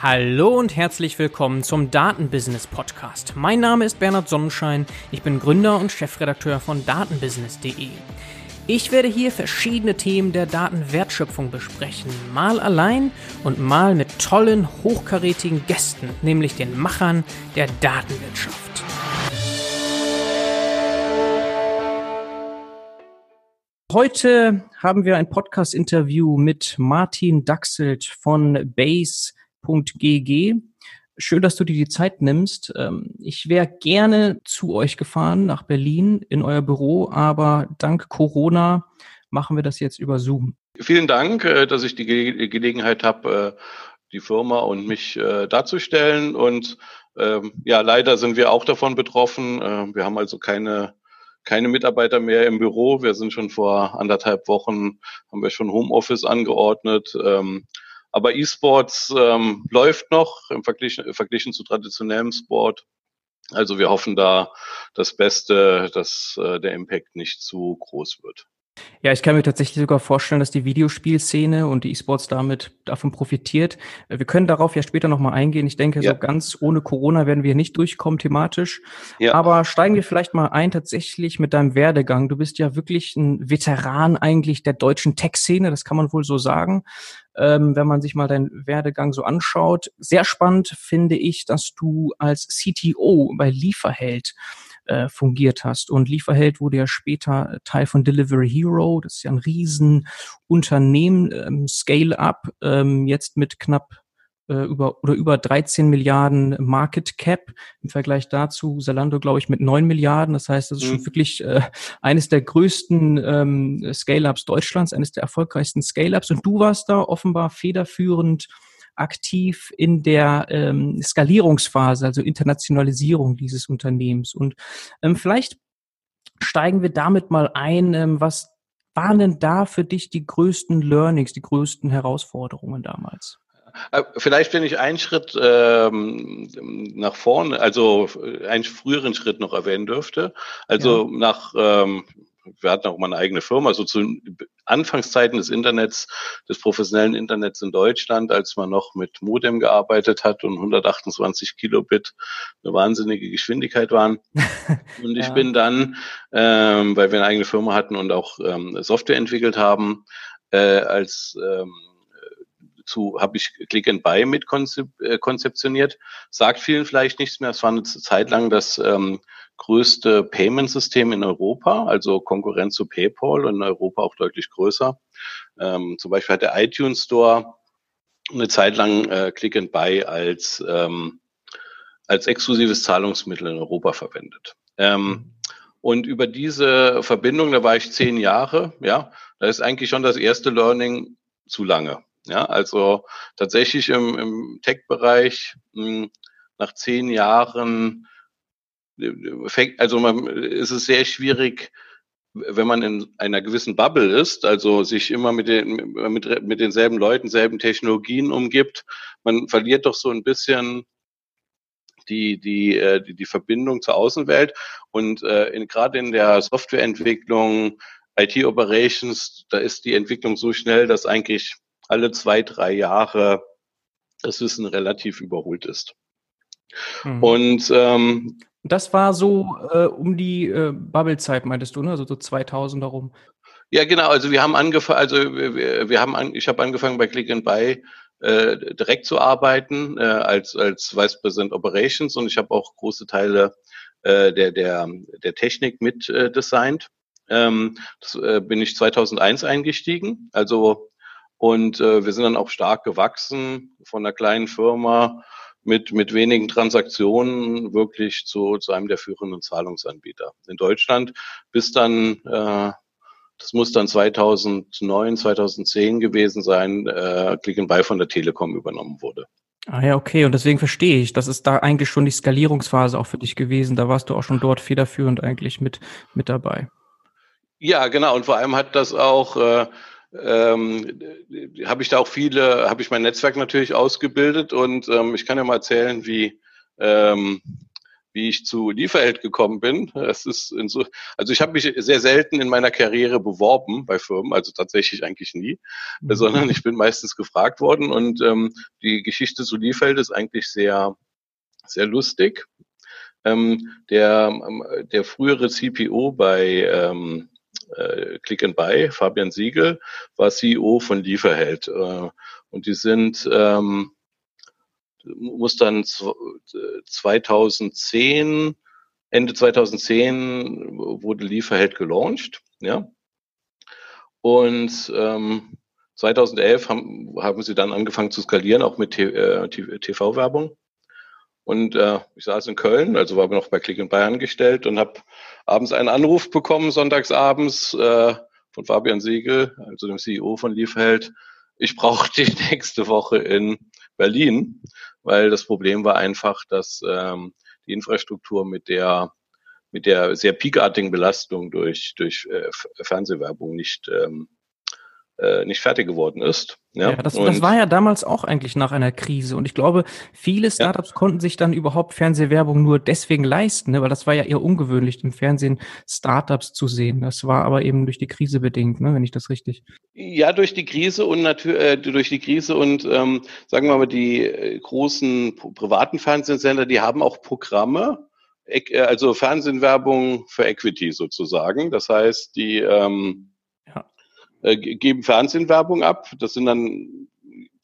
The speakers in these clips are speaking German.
Hallo und herzlich willkommen zum Datenbusiness Podcast. Mein Name ist Bernhard Sonnenschein, ich bin Gründer und Chefredakteur von datenbusiness.de. Ich werde hier verschiedene Themen der Datenwertschöpfung besprechen, mal allein und mal mit tollen, hochkarätigen Gästen, nämlich den Machern der Datenwirtschaft. Heute haben wir ein Podcast-Interview mit Martin Daxelt von Base www.gg. Schön, dass du dir die Zeit nimmst. Ähm, ich wäre gerne zu euch gefahren nach Berlin in euer Büro, aber dank Corona machen wir das jetzt über Zoom. Vielen Dank, äh, dass ich die Gelegenheit habe, äh, die Firma und mich äh, darzustellen. Und ähm, ja, leider sind wir auch davon betroffen. Wir haben also keine keine Mitarbeiter mehr im Büro. Wir sind schon vor anderthalb Wochen, haben wir schon Homeoffice angeordnet. Ähm, aber E-Sports ähm, läuft noch im Verglichen, verglichen zu traditionellem Sport. Also wir hoffen da das Beste, dass äh, der Impact nicht zu groß wird. Ja, ich kann mir tatsächlich sogar vorstellen, dass die Videospielszene und die E-Sports damit davon profitiert. Wir können darauf ja später nochmal eingehen. Ich denke, ja. so ganz ohne Corona werden wir nicht durchkommen thematisch. Ja. Aber steigen wir vielleicht mal ein tatsächlich mit deinem Werdegang. Du bist ja wirklich ein Veteran eigentlich der deutschen Tech-Szene, das kann man wohl so sagen. Ähm, wenn man sich mal deinen Werdegang so anschaut. Sehr spannend finde ich, dass du als CTO bei Lieferheld äh, fungiert hast. Und Lieferheld wurde ja später Teil von Delivery Hero. Das ist ja ein Riesenunternehmen, ähm, Scale-up, ähm, jetzt mit knapp äh, über oder über 13 Milliarden Market Cap im Vergleich dazu Zalando glaube ich mit 9 Milliarden das heißt das ist mhm. schon wirklich äh, eines der größten ähm, Scale-ups Deutschlands eines der erfolgreichsten Scale-ups und du warst da offenbar federführend aktiv in der ähm, Skalierungsphase, also Internationalisierung dieses Unternehmens. Und ähm, vielleicht steigen wir damit mal ein, ähm, was waren denn da für dich die größten Learnings, die größten Herausforderungen damals? Äh, vielleicht, wenn ich einen Schritt ähm, nach vorne, also einen früheren Schritt noch erwähnen dürfte. Also ja. nach ähm, wir hatten auch mal eine eigene Firma, so zu Anfangszeiten des Internets, des professionellen Internets in Deutschland, als man noch mit Modem gearbeitet hat und 128 Kilobit eine wahnsinnige Geschwindigkeit waren. und ich ja. bin dann, ähm, weil wir eine eigene Firma hatten und auch ähm, Software entwickelt haben, äh, als ähm, zu habe ich Click and Buy mit konzep äh, konzeptioniert. Sagt vielen vielleicht nichts mehr. Es war eine Zeit lang das ähm, größte Payment-System in Europa, also Konkurrenz zu PayPal und in Europa auch deutlich größer. Ähm, zum Beispiel hat der iTunes Store eine Zeit lang äh, Click and Buy als ähm, als exklusives Zahlungsmittel in Europa verwendet. Ähm, und über diese Verbindung, da war ich zehn Jahre, ja, da ist eigentlich schon das erste Learning zu lange. Ja, also tatsächlich im, im Tech-Bereich hm, nach zehn Jahren also man, ist es sehr schwierig, wenn man in einer gewissen Bubble ist, also sich immer mit den mit, mit denselben Leuten, selben Technologien umgibt, man verliert doch so ein bisschen die die äh, die, die Verbindung zur Außenwelt. Und äh, in, gerade in der Softwareentwicklung, IT Operations, da ist die Entwicklung so schnell, dass eigentlich alle zwei drei Jahre das Wissen relativ überholt ist. Mhm. Und ähm, das war so äh, um die äh, Bubble-Zeit, meintest du, ne? Also so 2000 darum. Ja, genau. Also wir haben angefangen, also wir, wir haben, an, ich habe angefangen bei Click and Buy äh, direkt zu arbeiten äh, als als Vice President Operations und ich habe auch große Teile äh, der der der Technik mit äh, designt. Ähm, das äh, bin ich 2001 eingestiegen. Also und äh, wir sind dann auch stark gewachsen von einer kleinen Firma mit, mit wenigen Transaktionen wirklich zu, zu einem der führenden Zahlungsanbieter in Deutschland, bis dann, äh, das muss dann 2009, 2010 gewesen sein, äh, Click and Buy von der Telekom übernommen wurde. Ah ja, okay. Und deswegen verstehe ich, das ist da eigentlich schon die Skalierungsphase auch für dich gewesen. Da warst du auch schon dort federführend eigentlich mit, mit dabei. Ja, genau. Und vor allem hat das auch äh, ähm, habe ich da auch viele, habe ich mein Netzwerk natürlich ausgebildet und ähm, ich kann ja mal erzählen, wie ähm, wie ich zu Lieferheld gekommen bin. Das ist so, also ich habe mich sehr selten in meiner Karriere beworben bei Firmen, also tatsächlich eigentlich nie, mhm. sondern ich bin meistens gefragt worden und ähm, die Geschichte zu Lieferheld ist eigentlich sehr, sehr lustig. Ähm, der, der frühere CPO bei ähm, äh, Click and Buy, Fabian Siegel, war CEO von Lieferheld. Äh, und die sind ähm, muss dann 2010, Ende 2010 wurde Lieferheld gelauncht, ja. Und ähm, 2011 haben, haben sie dann angefangen zu skalieren, auch mit TV-Werbung. Und äh, ich saß in Köln, also war noch bei Click Buy angestellt und habe abends einen Anruf bekommen, sonntagsabends äh, von Fabian Siegel, also dem CEO von Lieferheld. Ich brauche die nächste Woche in Berlin, weil das Problem war einfach, dass ähm, die Infrastruktur mit der mit der sehr piekartigen Belastung durch durch äh, Fernsehwerbung nicht ähm, äh, nicht fertig geworden ist. Ja, ja das, das war ja damals auch eigentlich nach einer Krise. Und ich glaube, viele Startups ja. konnten sich dann überhaupt Fernsehwerbung nur deswegen leisten, ne? weil das war ja eher ungewöhnlich, im Fernsehen Startups zu sehen. Das war aber eben durch die Krise bedingt, ne? wenn ich das richtig. Ja, durch die Krise und natürlich äh, durch die Krise und ähm, sagen wir mal, die äh, großen privaten Fernsehsender, die haben auch Programme, äh, also Fernsehwerbung für Equity sozusagen. Das heißt, die ähm, äh, geben Fernsehwerbung ab. Das sind dann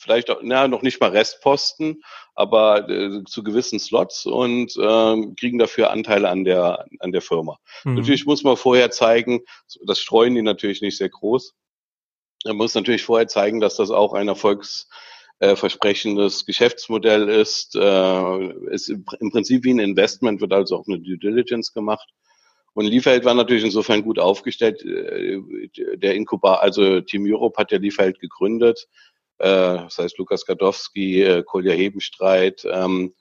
vielleicht auch, na, noch nicht mal Restposten, aber äh, zu gewissen Slots und äh, kriegen dafür Anteile an der, an der Firma. Mhm. Natürlich muss man vorher zeigen, das streuen die natürlich nicht sehr groß. Man muss natürlich vorher zeigen, dass das auch ein erfolgsversprechendes Geschäftsmodell ist. Äh, ist im Prinzip wie ein Investment, wird also auch eine Due Diligence gemacht. Und Liefeld war natürlich insofern gut aufgestellt. Äh, der Inkubator, also Team Europe hat ja Liefeld gegründet. Äh, das heißt Lukas Gadowski, äh, Kolja Hebenstreit, ähm,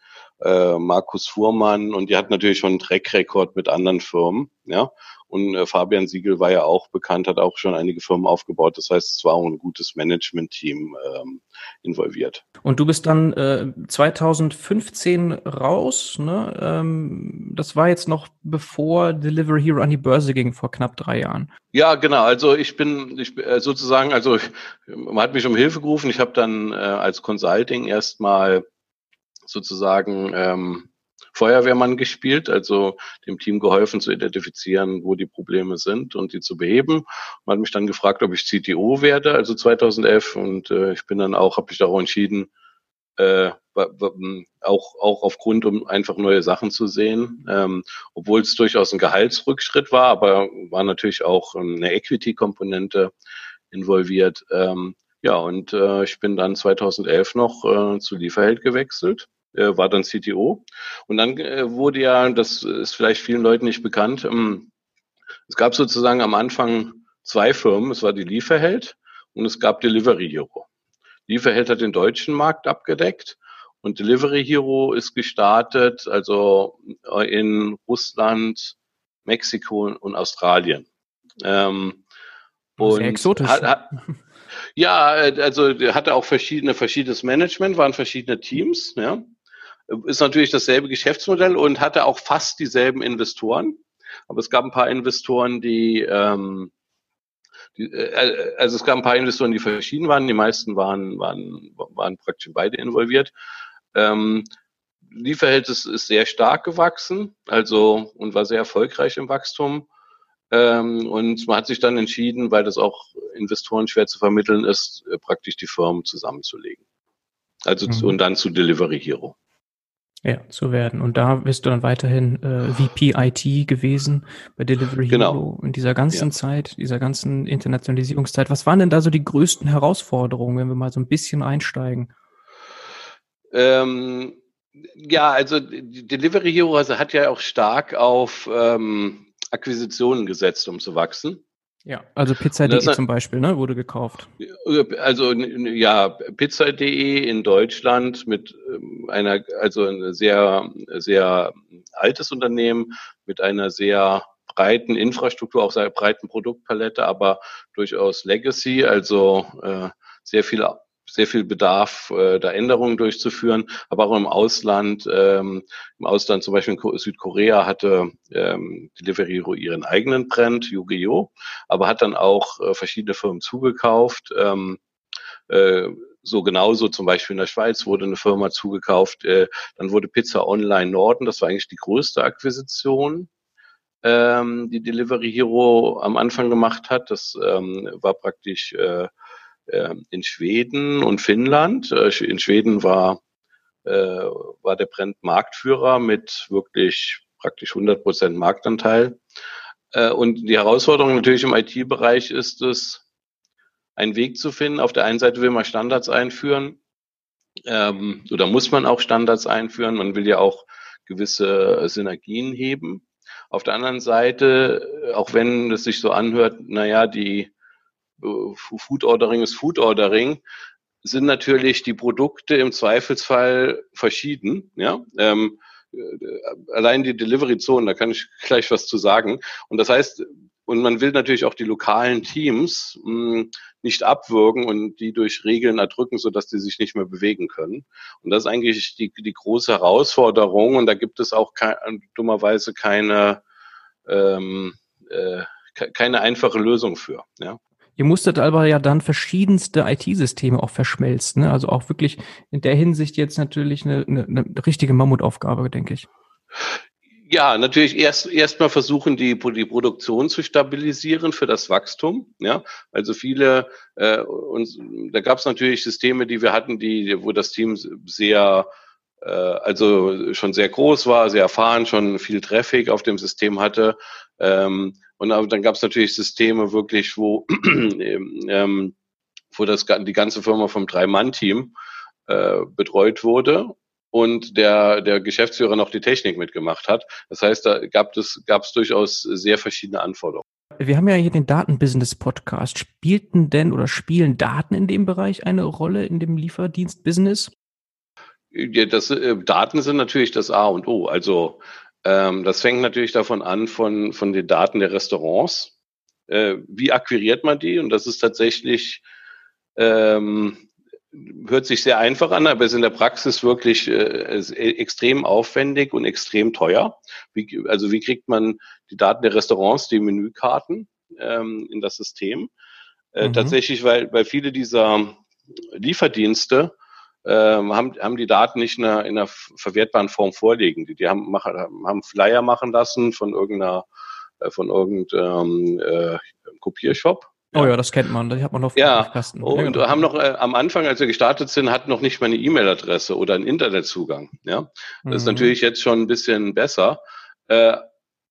Markus Fuhrmann und die hat natürlich schon einen Track-Rekord mit anderen Firmen. Ja, und äh, Fabian Siegel war ja auch bekannt, hat auch schon einige Firmen aufgebaut. Das heißt, es war auch ein gutes Management-Team ähm, involviert. Und du bist dann äh, 2015 raus. Ne? Ähm, das war jetzt noch bevor Delivery Hero an die Börse ging, vor knapp drei Jahren. Ja, genau. Also ich bin ich, äh, sozusagen, also man hat mich um Hilfe gerufen. Ich habe dann äh, als Consulting erstmal sozusagen ähm, Feuerwehrmann gespielt, also dem Team geholfen zu identifizieren, wo die Probleme sind und die zu beheben. Man hat mich dann gefragt, ob ich CTO werde, also 2011 und äh, ich bin dann auch, habe ich auch entschieden, äh, auch, auch aufgrund, um einfach neue Sachen zu sehen, ähm, obwohl es durchaus ein Gehaltsrückschritt war, aber war natürlich auch eine Equity-Komponente involviert. Ähm, ja, und äh, ich bin dann 2011 noch äh, zu Lieferheld gewechselt äh, war dann CTO. Und dann äh, wurde ja, das ist vielleicht vielen Leuten nicht bekannt, ähm, es gab sozusagen am Anfang zwei Firmen. Es war die Lieferheld und es gab Delivery Hero. Lieferheld hat den deutschen Markt abgedeckt und Delivery Hero ist gestartet, also äh, in Russland, Mexiko und Australien. Ähm, und Sehr exotisch. Hat, hat, ja, äh, also hatte auch verschiedene, verschiedenes Management, waren verschiedene Teams, ja ist natürlich dasselbe Geschäftsmodell und hatte auch fast dieselben Investoren. Aber es gab ein paar Investoren, die, ähm, die äh, also es gab ein paar Investoren, die verschieden waren. Die meisten waren, waren, waren praktisch beide involviert. Ähm, Lieferheld ist, sehr stark gewachsen, also und war sehr erfolgreich im Wachstum. Ähm, und man hat sich dann entschieden, weil das auch Investoren schwer zu vermitteln ist, äh, praktisch die Firmen zusammenzulegen. Also mhm. und dann zu Delivery Hero. Ja, zu werden. Und da bist du dann weiterhin äh, VP IT gewesen bei Delivery genau. Hero in dieser ganzen ja. Zeit, dieser ganzen Internationalisierungszeit. Was waren denn da so die größten Herausforderungen, wenn wir mal so ein bisschen einsteigen? Ähm, ja, also Delivery Hero also hat ja auch stark auf ähm, Akquisitionen gesetzt, um zu wachsen. Ja, also Pizza.de zum Beispiel, ne, wurde gekauft. Also ja, Pizza.de in Deutschland mit ähm, einer, also ein sehr, sehr altes Unternehmen mit einer sehr breiten Infrastruktur, auch sehr breiten Produktpalette, aber durchaus Legacy, also äh, sehr viel sehr viel Bedarf, äh, da Änderungen durchzuführen, aber auch im Ausland. Ähm, Im Ausland zum Beispiel in Südkorea hatte ähm, Deliveroo ihren eigenen Brand, Yu-Gi-Oh!, aber hat dann auch äh, verschiedene Firmen zugekauft. Ähm, äh, so genauso zum Beispiel in der Schweiz wurde eine Firma zugekauft. Äh, dann wurde Pizza Online Norden, das war eigentlich die größte Akquisition ähm, die Delivery Hero am Anfang gemacht hat. Das ähm, war praktisch äh, in Schweden und Finnland. Äh, in Schweden war, äh, war der Brand Marktführer mit wirklich praktisch 100 Prozent Marktanteil. Äh, und die Herausforderung natürlich im IT-Bereich ist es, einen Weg zu finden. Auf der einen Seite will man Standards einführen, ähm, oder muss man auch Standards einführen. Man will ja auch gewisse Synergien heben. Auf der anderen Seite, auch wenn es sich so anhört, naja, die äh, Food Ordering ist Food Ordering, sind natürlich die Produkte im Zweifelsfall verschieden. Ja, ähm, äh, allein die Delivery Zone, da kann ich gleich was zu sagen. Und das heißt, und man will natürlich auch die lokalen Teams mh, hm, nicht abwürgen und die durch Regeln erdrücken, sodass die sich nicht mehr bewegen können. Und das ist eigentlich die, die große Herausforderung. Und da gibt es auch kein, dummerweise keine, ähm, äh, keine einfache Lösung für. Ja. Ihr musstet aber ja dann verschiedenste IT-Systeme auch verschmelzen. Ne? Also auch wirklich in der Hinsicht jetzt natürlich eine, eine, eine richtige Mammutaufgabe, denke ich. Ja, natürlich erst erstmal versuchen die die Produktion zu stabilisieren für das Wachstum. Ja, also viele äh, und da gab es natürlich Systeme, die wir hatten, die wo das Team sehr äh, also schon sehr groß war, sehr erfahren, schon viel Traffic auf dem System hatte. Ähm, und dann gab es natürlich Systeme wirklich, wo ähm, wo das die ganze Firma vom Drei-Mann-Team äh, betreut wurde und der, der Geschäftsführer noch die Technik mitgemacht hat. Das heißt, da gab es, gab es durchaus sehr verschiedene Anforderungen. Wir haben ja hier den Datenbusiness-Podcast. Spielten denn oder spielen Daten in dem Bereich eine Rolle in dem Lieferdienst-Business? Ja, das, äh, Daten sind natürlich das A und O. Also ähm, das fängt natürlich davon an, von, von den Daten der Restaurants. Äh, wie akquiriert man die? Und das ist tatsächlich ähm, hört sich sehr einfach an, aber ist in der Praxis wirklich äh, extrem aufwendig und extrem teuer. Wie, also wie kriegt man die Daten der Restaurants, die Menükarten ähm, in das System? Äh, mhm. Tatsächlich, weil, weil viele dieser Lieferdienste ähm, haben, haben die Daten nicht in einer, in einer verwertbaren Form vorliegen. Die, die haben, machen, haben Flyer machen lassen von irgendeiner äh, von irgendeinem äh, Kopiershop Oh ja, das kennt man, das hat man noch ja, Kasten. Und ja, genau. haben noch äh, am Anfang, als wir gestartet sind, hat noch nicht mal eine E-Mail-Adresse oder einen Internetzugang. Ja, das mhm. ist natürlich jetzt schon ein bisschen besser. Äh,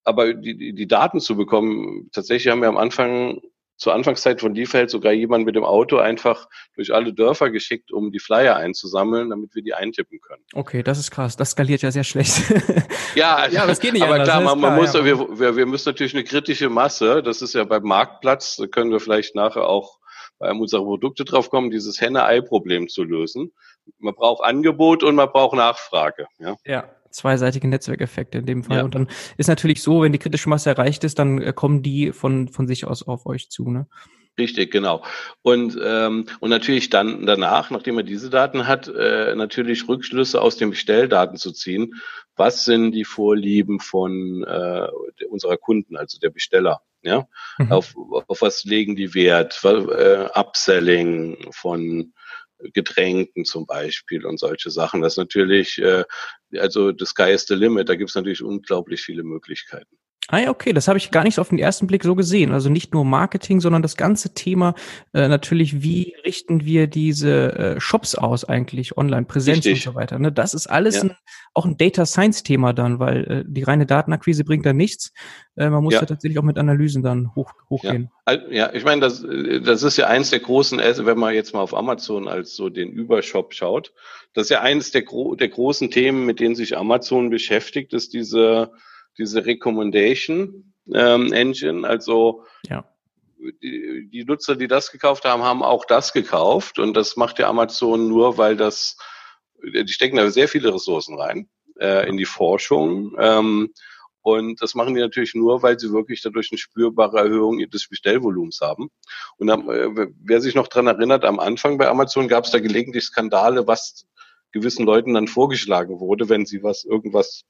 aber die, die Daten zu bekommen, tatsächlich haben wir am Anfang zur Anfangszeit von Liefeld sogar jemand mit dem Auto einfach durch alle Dörfer geschickt, um die Flyer einzusammeln, damit wir die eintippen können. Okay, das ist krass. Das skaliert ja sehr schlecht. ja, ja, das geht nicht aber anders. klar, man, man klar, muss, ja. wir, wir, wir müssen natürlich eine kritische Masse, das ist ja beim Marktplatz, da können wir vielleicht nachher auch bei einem unserer Produkte drauf kommen, dieses Henne-Ei-Problem zu lösen. Man braucht Angebot und man braucht Nachfrage. Ja. ja zweiseitige Netzwerkeffekte in dem Fall. Ja. Und dann ist natürlich so, wenn die kritische Masse erreicht ist, dann äh, kommen die von, von sich aus auf euch zu. Ne? Richtig, genau. Und, ähm, und natürlich dann danach, nachdem er diese Daten hat, äh, natürlich Rückschlüsse aus den Bestelldaten zu ziehen. Was sind die Vorlieben von äh, unserer Kunden, also der Besteller? Ja, mhm. auf, auf was legen die Wert? Äh, Upselling von Getränken zum Beispiel und solche Sachen. Das ist natürlich, äh, also the sky is the limit, da gibt es natürlich unglaublich viele Möglichkeiten. Ah ja, okay, das habe ich gar nicht auf den ersten Blick so gesehen. Also nicht nur Marketing, sondern das ganze Thema äh, natürlich, wie richten wir diese äh, Shops aus eigentlich, Online-Präsenz und so weiter. Ne? Das ist alles ja. ein, auch ein Data Science-Thema dann, weil äh, die reine Datenakquise bringt da nichts. Äh, man muss ja. ja tatsächlich auch mit Analysen dann hoch, hochgehen. Ja, ja ich meine, das, das ist ja eins der großen, wenn man jetzt mal auf Amazon als so den Übershop schaut, das ist ja eines der, gro der großen Themen, mit denen sich Amazon beschäftigt, ist diese diese Recommendation ähm, Engine. Also ja. die, die Nutzer, die das gekauft haben, haben auch das gekauft. Und das macht ja Amazon nur, weil das, die stecken da sehr viele Ressourcen rein äh, in die Forschung. Ähm, Und das machen die natürlich nur, weil sie wirklich dadurch eine spürbare Erhöhung des Bestellvolumens haben. Und äh, wer sich noch dran erinnert, am Anfang bei Amazon gab es da gelegentlich Skandale, was gewissen Leuten dann vorgeschlagen wurde, wenn sie was irgendwas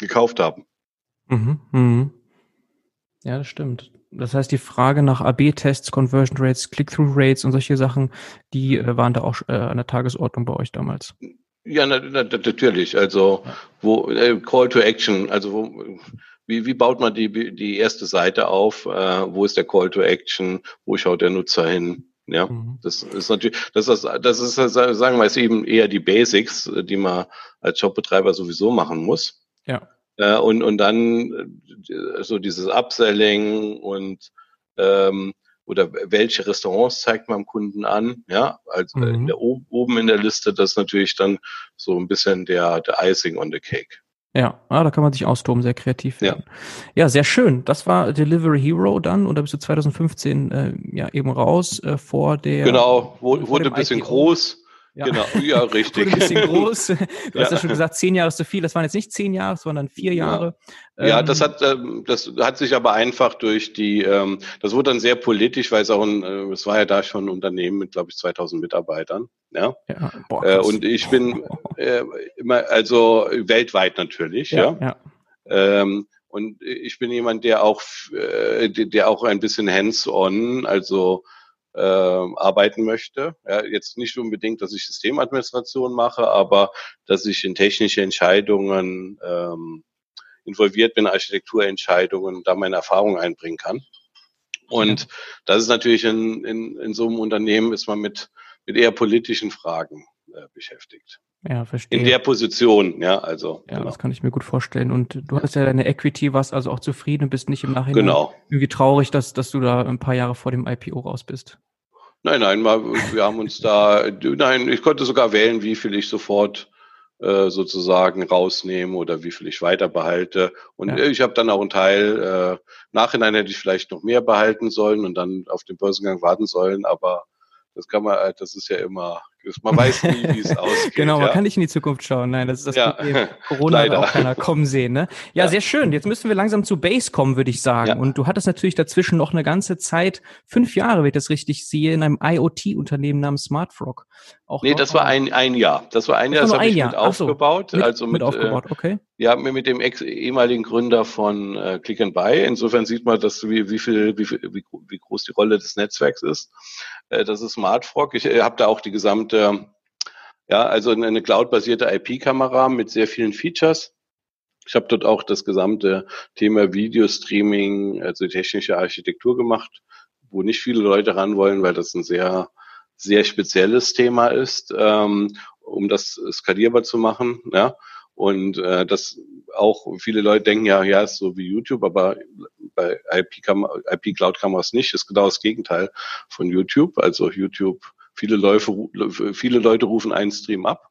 gekauft haben. Mhm, mh. Ja, das stimmt. Das heißt, die Frage nach AB-Tests, Conversion Rates, Click-Through-Rates und solche Sachen, die äh, waren da auch äh, an der Tagesordnung bei euch damals. Ja, na, na, natürlich. Also wo äh, Call to Action, also wo, wie, wie baut man die, die erste Seite auf? Äh, wo ist der Call to Action? Wo schaut der Nutzer hin? Ja, mhm. das ist natürlich, das ist, das ist, sagen wir es eben eher die Basics, die man als Shopbetreiber sowieso machen muss. Ja. Äh, und, und dann äh, so dieses Upselling und ähm, oder welche Restaurants zeigt man dem Kunden an, ja, also mhm. in der, oben in der Liste, das ist natürlich dann so ein bisschen der, der Icing on the Cake. Ja, ah, da kann man sich austoben, sehr kreativ werden. Ja. ja, sehr schön. Das war Delivery Hero dann, oder bist du 2015 äh, ja eben raus äh, vor der. Genau, wurde ein bisschen IPO. groß. Ja. Genau, ja, richtig. Wurde ein bisschen groß. Du ja. hast ja schon gesagt, zehn Jahre ist zu viel. Das waren jetzt nicht zehn Jahre, sondern vier Jahre. Ja, ja das hat, ähm, das hat sich aber einfach durch die, ähm, das wurde dann sehr politisch, weil es auch ein, äh, es war ja da schon ein Unternehmen mit, glaube ich, 2000 Mitarbeitern. Ja. ja boah, äh, und ich bin äh, immer, also weltweit natürlich, ja. ja. Ähm, und ich bin jemand, der auch, der auch ein bisschen hands-on, also äh, arbeiten möchte. Ja, jetzt nicht unbedingt, dass ich Systemadministration mache, aber dass ich in technische Entscheidungen ähm, involviert bin, Architekturentscheidungen, da meine Erfahrung einbringen kann. Und das ist natürlich in, in, in so einem Unternehmen ist man mit, mit eher politischen Fragen äh, beschäftigt. Ja, verstehe. In der Position, ja, also. Ja, genau. das kann ich mir gut vorstellen. Und du hast ja deine Equity, warst also auch zufrieden und bist nicht im Nachhinein genau. irgendwie traurig, dass, dass du da ein paar Jahre vor dem IPO raus bist. Nein, nein, wir haben uns da, nein, ich konnte sogar wählen, wie viel ich sofort äh, sozusagen rausnehme oder wie viel ich weiter behalte. Und ja. ich habe dann auch einen Teil, äh, nachhinein hätte ich vielleicht noch mehr behalten sollen und dann auf den Börsengang warten sollen, aber das kann man, äh, das ist ja immer, man weiß nie, wie es ausgeht. genau, man ja. kann nicht in die Zukunft schauen. Nein, das ist das ja. Problem. Corona hat auch keiner kommen sehen. Ne? Ja, ja, sehr schön. Jetzt müssen wir langsam zu Base kommen, würde ich sagen. Und du hattest natürlich dazwischen noch eine ganze Zeit, fünf Jahre, wenn ich das richtig sehe, in einem IoT-Unternehmen namens SmartFrog. Auch nee, das war ein, ein Jahr. Das war ein Jahr, das, das habe ich Jahr. mit aufgebaut. So, mit, also mit, mit aufgebaut, Ja, mit dem ex ehemaligen Gründer von äh, Click and Buy. Insofern sieht man, dass wie, wie viel, wie, wie, wie groß die Rolle des Netzwerks ist. Äh, das ist SmartFrog. Ich äh, habe da auch die gesamte, ja, also eine cloud-basierte IP-Kamera mit sehr vielen Features. Ich habe dort auch das gesamte Thema Videostreaming, also technische Architektur gemacht, wo nicht viele Leute ran wollen, weil das ein sehr sehr spezielles Thema ist, ähm, um das skalierbar zu machen. Ja. Und äh, das auch viele Leute denken ja, ja, ist so wie YouTube, aber bei IP-Cloud-Kameras nicht. Ist genau das Gegenteil von YouTube. Also YouTube, viele Leute, viele Leute rufen einen Stream ab.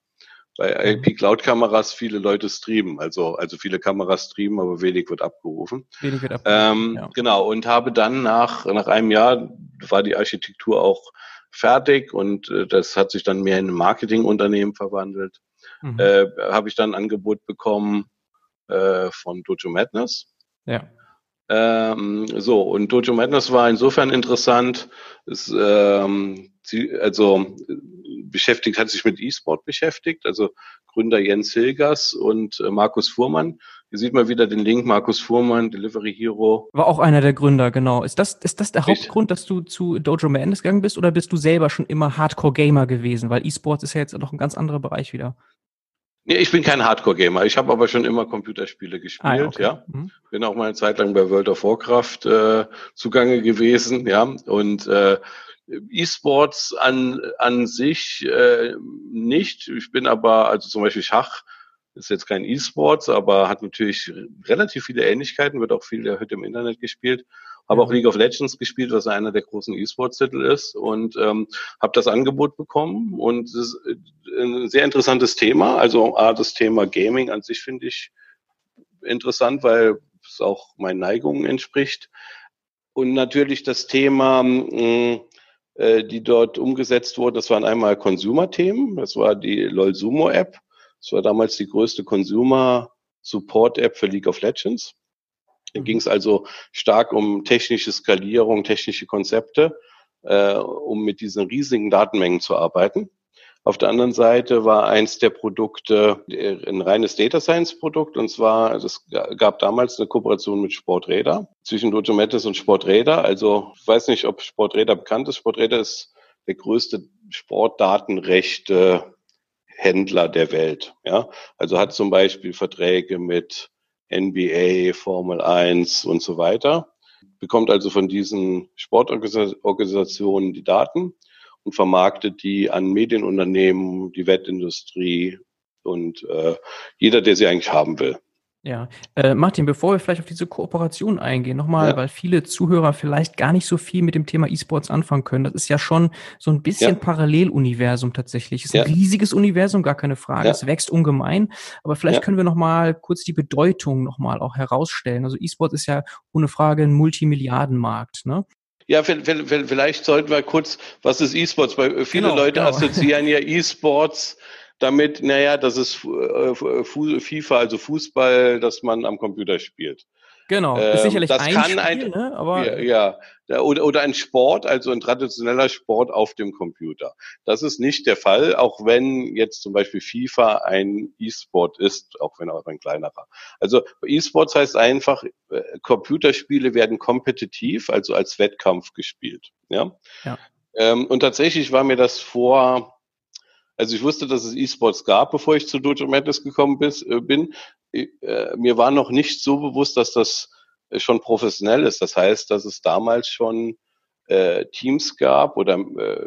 Bei mhm. IP-Cloud-Kameras viele Leute streamen, also, also viele Kameras streamen, aber wenig wird abgerufen. Wenig wird abgerufen. Ähm, ja. Genau, und habe dann nach, nach einem Jahr war die Architektur auch fertig und äh, das hat sich dann mehr in ein Marketingunternehmen verwandelt. Mhm. Äh, Habe ich dann ein Angebot bekommen äh, von Dojo Madness. Ja. Ähm, so, und Dojo Madness war insofern interessant, es, ähm, sie, also beschäftigt, hat sich mit E-Sport beschäftigt, also Gründer Jens Hilgers und äh, Markus Fuhrmann hier sieht man wieder den Link, Markus Fuhrmann, Delivery Hero. War auch einer der Gründer, genau. Ist das, ist das der ich, Hauptgrund, dass du zu Dojo Madness gegangen bist oder bist du selber schon immer Hardcore-Gamer gewesen? Weil E-Sports ist ja jetzt noch ein ganz anderer Bereich wieder. Nee, ich bin kein Hardcore-Gamer. Ich habe aber schon immer Computerspiele gespielt, ah, okay. ja. Mhm. Bin auch mal eine Zeit lang bei World of Warcraft äh, zugange gewesen, ja. Und äh, E-Sports an, an sich äh, nicht. Ich bin aber, also zum Beispiel Schach, ist jetzt kein E-Sports, aber hat natürlich relativ viele Ähnlichkeiten, wird auch viel heute im Internet gespielt. Habe auch League of Legends gespielt, was einer der großen E-Sports-Titel ist und ähm, habe das Angebot bekommen und es ist äh, ein sehr interessantes Thema. Also A, das Thema Gaming an sich finde ich interessant, weil es auch meinen Neigungen entspricht. Und natürlich das Thema, mh, äh, die dort umgesetzt wurden, das waren einmal Consumer-Themen, das war die LOL Sumo App das war damals die größte Consumer Support-App für League of Legends. Da mhm. ging es also stark um technische Skalierung, technische Konzepte, äh, um mit diesen riesigen Datenmengen zu arbeiten. Auf der anderen Seite war eins der Produkte ein reines Data Science Produkt und zwar, es gab damals eine Kooperation mit Sporträder zwischen Dojometis und Sporträder. Also ich weiß nicht, ob Sporträder bekannt ist. Sporträder ist der größte Sportdatenrechte Händler der Welt. Ja, also hat zum Beispiel Verträge mit NBA, Formel 1 und so weiter, bekommt also von diesen Sportorganisationen die Daten und vermarktet die an Medienunternehmen, die Wettindustrie und äh, jeder, der sie eigentlich haben will. Ja, äh, Martin, bevor wir vielleicht auf diese Kooperation eingehen, nochmal, ja. weil viele Zuhörer vielleicht gar nicht so viel mit dem Thema E-Sports anfangen können. Das ist ja schon so ein bisschen ja. Paralleluniversum tatsächlich. Es ist ja. ein riesiges Universum, gar keine Frage. Es wächst ungemein. Aber vielleicht können wir nochmal kurz die Bedeutung nochmal auch herausstellen. Also E-Sports ist ja ohne Frage ein Multimilliardenmarkt. Ne? Ja, vielleicht sollten wir kurz, was ist E-Sports? Weil viele genau, Leute genau. assoziieren ja E-Sports damit, naja, das ist äh, FIFA, also Fußball, dass man am Computer spielt. Genau, ist ähm, sicherlich das ein kann Spiel, ein, ne? aber ja, ja, oder, oder ein Sport, also ein traditioneller Sport auf dem Computer. Das ist nicht der Fall, auch wenn jetzt zum Beispiel FIFA ein E-Sport ist, auch wenn auch ein kleinerer. Also E-Sports heißt einfach, äh, Computerspiele werden kompetitiv, also als Wettkampf gespielt. Ja. ja. Ähm, und tatsächlich war mir das vor also ich wusste, dass es E-Sports gab, bevor ich zu Dojo Madness gekommen äh, bin. Äh, mir war noch nicht so bewusst, dass das äh, schon professionell ist. Das heißt, dass es damals schon Teams gab oder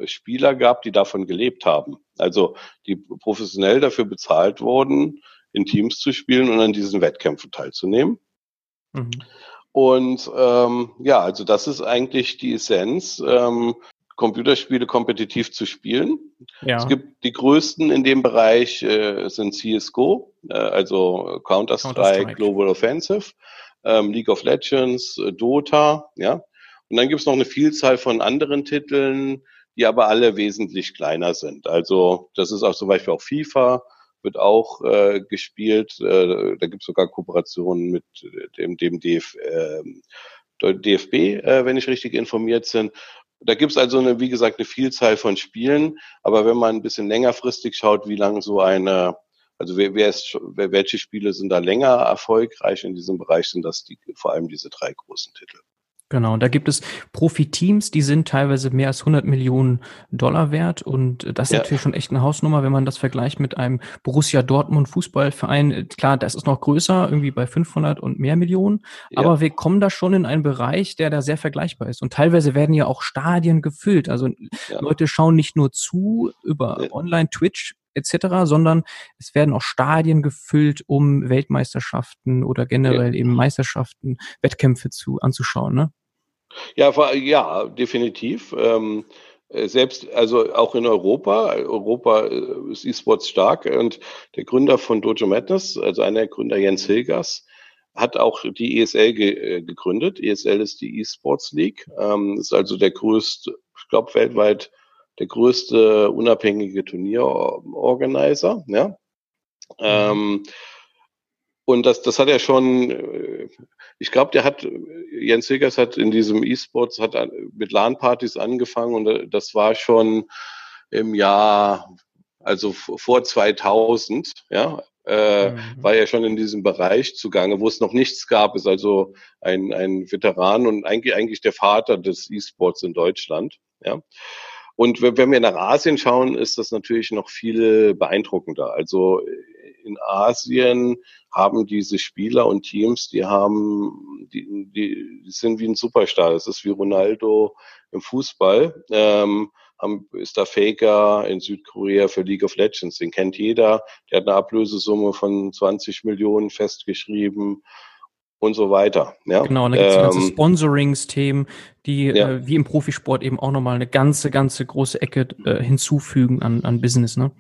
Spieler gab, die davon gelebt haben. Also die professionell dafür bezahlt wurden, in Teams zu spielen und an diesen Wettkämpfen teilzunehmen. Mhm. Und ähm, ja, also das ist eigentlich die Essenz. Ähm, Computerspiele kompetitiv zu spielen. Ja. Es gibt die größten in dem Bereich äh, sind CSGO, äh, also Counter-Strike, Counter Global Offensive, ähm, League of Legends, äh, Dota, ja. Und dann gibt es noch eine Vielzahl von anderen Titeln, die aber alle wesentlich kleiner sind. Also das ist auch zum Beispiel auch FIFA, wird auch äh, gespielt. Äh, da gibt es sogar Kooperationen mit dem, dem DF, äh, DFB, äh, wenn ich richtig informiert bin. Da gibt es also, eine, wie gesagt, eine Vielzahl von Spielen. Aber wenn man ein bisschen längerfristig schaut, wie lange so eine, also wer, wer ist, wer, welche Spiele sind da länger erfolgreich in diesem Bereich, sind das die, vor allem diese drei großen Titel. Genau, da gibt es Profiteams, die sind teilweise mehr als 100 Millionen Dollar wert und das ist ja. natürlich schon echt eine Hausnummer, wenn man das vergleicht mit einem Borussia Dortmund Fußballverein. Klar, das ist noch größer, irgendwie bei 500 und mehr Millionen, ja. aber wir kommen da schon in einen Bereich, der da sehr vergleichbar ist und teilweise werden ja auch Stadien gefüllt. Also ja. Leute schauen nicht nur zu über Online Twitch etc., sondern es werden auch Stadien gefüllt, um Weltmeisterschaften oder generell eben Meisterschaften, Wettkämpfe zu anzuschauen. Ne? Ja, ja, definitiv. Ähm, äh, selbst, also auch in Europa, Europa äh, ist E-Sports stark und der Gründer von Dojo Madness, also einer der Gründer Jens Hilgers, hat auch die ESL ge äh, gegründet. ESL ist die E-Sports League, ähm, ist also der größte, ich glaube weltweit der größte unabhängige Turnierorganizer, ja. Mhm. Ähm, und das, das hat er schon, äh, ich glaube, der hat, Jens Higgers hat in diesem E-Sports, hat mit LAN-Partys angefangen und äh, das war schon im Jahr, also vor 2000, ja, äh, mhm. war er schon in diesem Bereich zugange, wo es noch nichts gab, ist also ein, ein Veteran und eigentlich, eigentlich der Vater des E-Sports in Deutschland, ja. Und wenn wir nach Asien schauen, ist das natürlich noch viel beeindruckender. Also in Asien haben diese Spieler und Teams, die haben, die, die, sind wie ein Superstar. Das ist wie Ronaldo im Fußball. Ähm, ist da Faker in Südkorea für League of Legends. Den kennt jeder. Der hat eine Ablösesumme von 20 Millionen festgeschrieben und so weiter. Ja? Genau, und da gibt es ähm, ganze Sponsorings-Themen, die ja. äh, wie im Profisport eben auch nochmal eine ganze, ganze große Ecke äh, hinzufügen an, an Business, ne?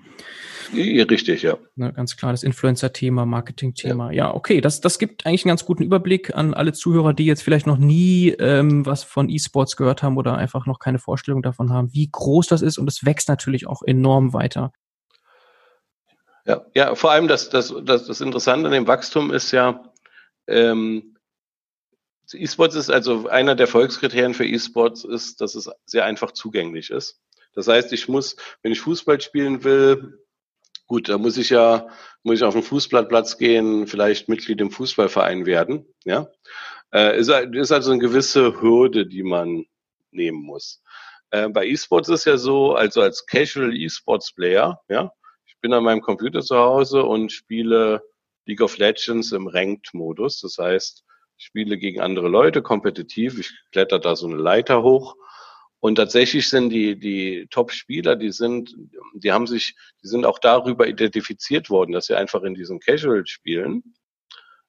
Richtig, ja. Ne, ganz klar, das Influencer-Thema, Marketing-Thema. Ja. ja, okay, das, das gibt eigentlich einen ganz guten Überblick an alle Zuhörer, die jetzt vielleicht noch nie ähm, was von E-Sports gehört haben oder einfach noch keine Vorstellung davon haben, wie groß das ist und es wächst natürlich auch enorm weiter. Ja, ja, vor allem das, das, das, das Interessante an dem Wachstum ist ja, ähm, E-Sports ist also einer der Volkskriterien für E-Sports ist, dass es sehr einfach zugänglich ist. Das heißt, ich muss, wenn ich Fußball spielen will, gut, da muss ich ja, muss ich auf den Fußballplatz gehen, vielleicht Mitglied im Fußballverein werden, ja. Äh, ist, ist also eine gewisse Hürde, die man nehmen muss. Äh, bei E-Sports ist ja so, also als Casual E-Sports Player, ja, ich bin an meinem Computer zu Hause und spiele League of Legends im Ranked-Modus. Das heißt, ich spiele gegen andere Leute kompetitiv, ich kletter da so eine Leiter hoch. Und tatsächlich sind die, die Top-Spieler, die sind, die haben sich, die sind auch darüber identifiziert worden, dass sie einfach in diesen Casual-Spielen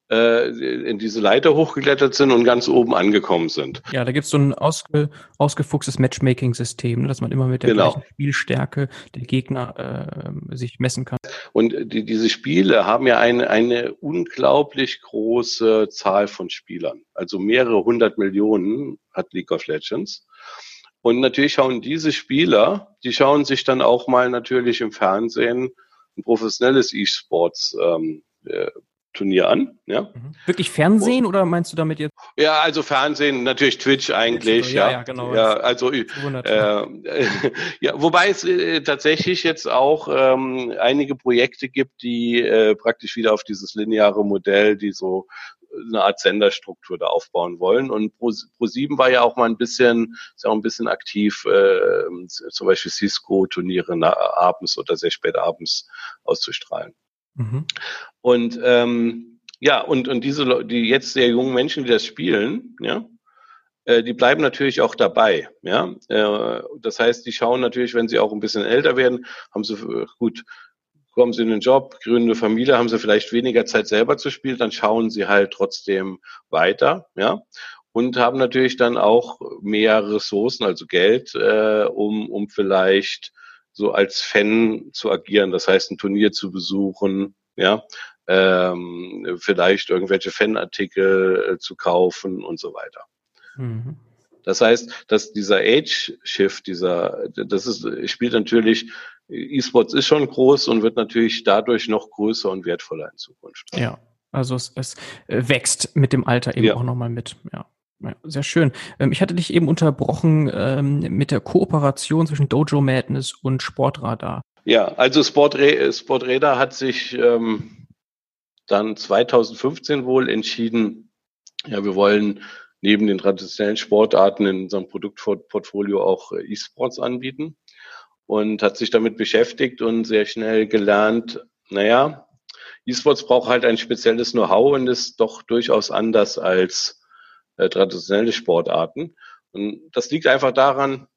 äh, in diese Leiter hochgeklettert sind und ganz oben angekommen sind. Ja, da gibt es so ein ausge, ausgefuchstes Matchmaking-System, dass man immer mit der genau. gleichen Spielstärke der Gegner äh, sich messen kann. Und die, diese Spiele haben ja eine, eine unglaublich große Zahl von Spielern. Also mehrere hundert Millionen hat League of Legends. Und natürlich schauen diese Spieler, die schauen sich dann auch mal natürlich im Fernsehen ein professionelles E-Sports ähm, äh, Turnier an. Ja. Mhm. Wirklich Fernsehen oder meinst du damit jetzt? Ja, also Fernsehen, natürlich Twitch eigentlich. Ja, ja, ja genau. Ja, also äh, ja, wobei es äh, tatsächlich jetzt auch ähm, einige Projekte gibt, die äh, praktisch wieder auf dieses lineare Modell, die so eine Art Senderstruktur da aufbauen wollen. Und Pro, Pro7 war ja auch mal ein bisschen, ist ja auch ein bisschen aktiv, äh, zum Beispiel Cisco-Turniere abends oder sehr spät abends auszustrahlen. Mhm. Und ähm, ja, und, und diese die jetzt sehr jungen Menschen, die das spielen, ja, äh, die bleiben natürlich auch dabei. Ja, äh, das heißt, die schauen natürlich, wenn sie auch ein bisschen älter werden, haben sie äh, gut kommen sie in den Job, gründen eine Familie, haben sie vielleicht weniger Zeit selber zu spielen, dann schauen sie halt trotzdem weiter, ja, und haben natürlich dann auch mehr Ressourcen, also Geld, äh, um, um vielleicht so als Fan zu agieren, das heißt ein Turnier zu besuchen, ja, ähm, vielleicht irgendwelche Fanartikel äh, zu kaufen und so weiter. Mhm. Das heißt, dass dieser Age-Shift, dieser, das ist, spielt natürlich, E-Sports ist schon groß und wird natürlich dadurch noch größer und wertvoller in Zukunft. Ja, also es, es äh, wächst mit dem Alter eben ja. auch nochmal mit, ja. Sehr schön. Ähm, ich hatte dich eben unterbrochen ähm, mit der Kooperation zwischen Dojo Madness und Sportradar. Ja, also Sportradar hat sich ähm, dann 2015 wohl entschieden, ja, wir wollen neben den traditionellen Sportarten in unserem Produktportfolio auch äh, E-Sports anbieten und hat sich damit beschäftigt und sehr schnell gelernt, naja, E-Sports braucht halt ein spezielles Know-how und ist doch durchaus anders als äh, traditionelle Sportarten. Und das liegt einfach daran,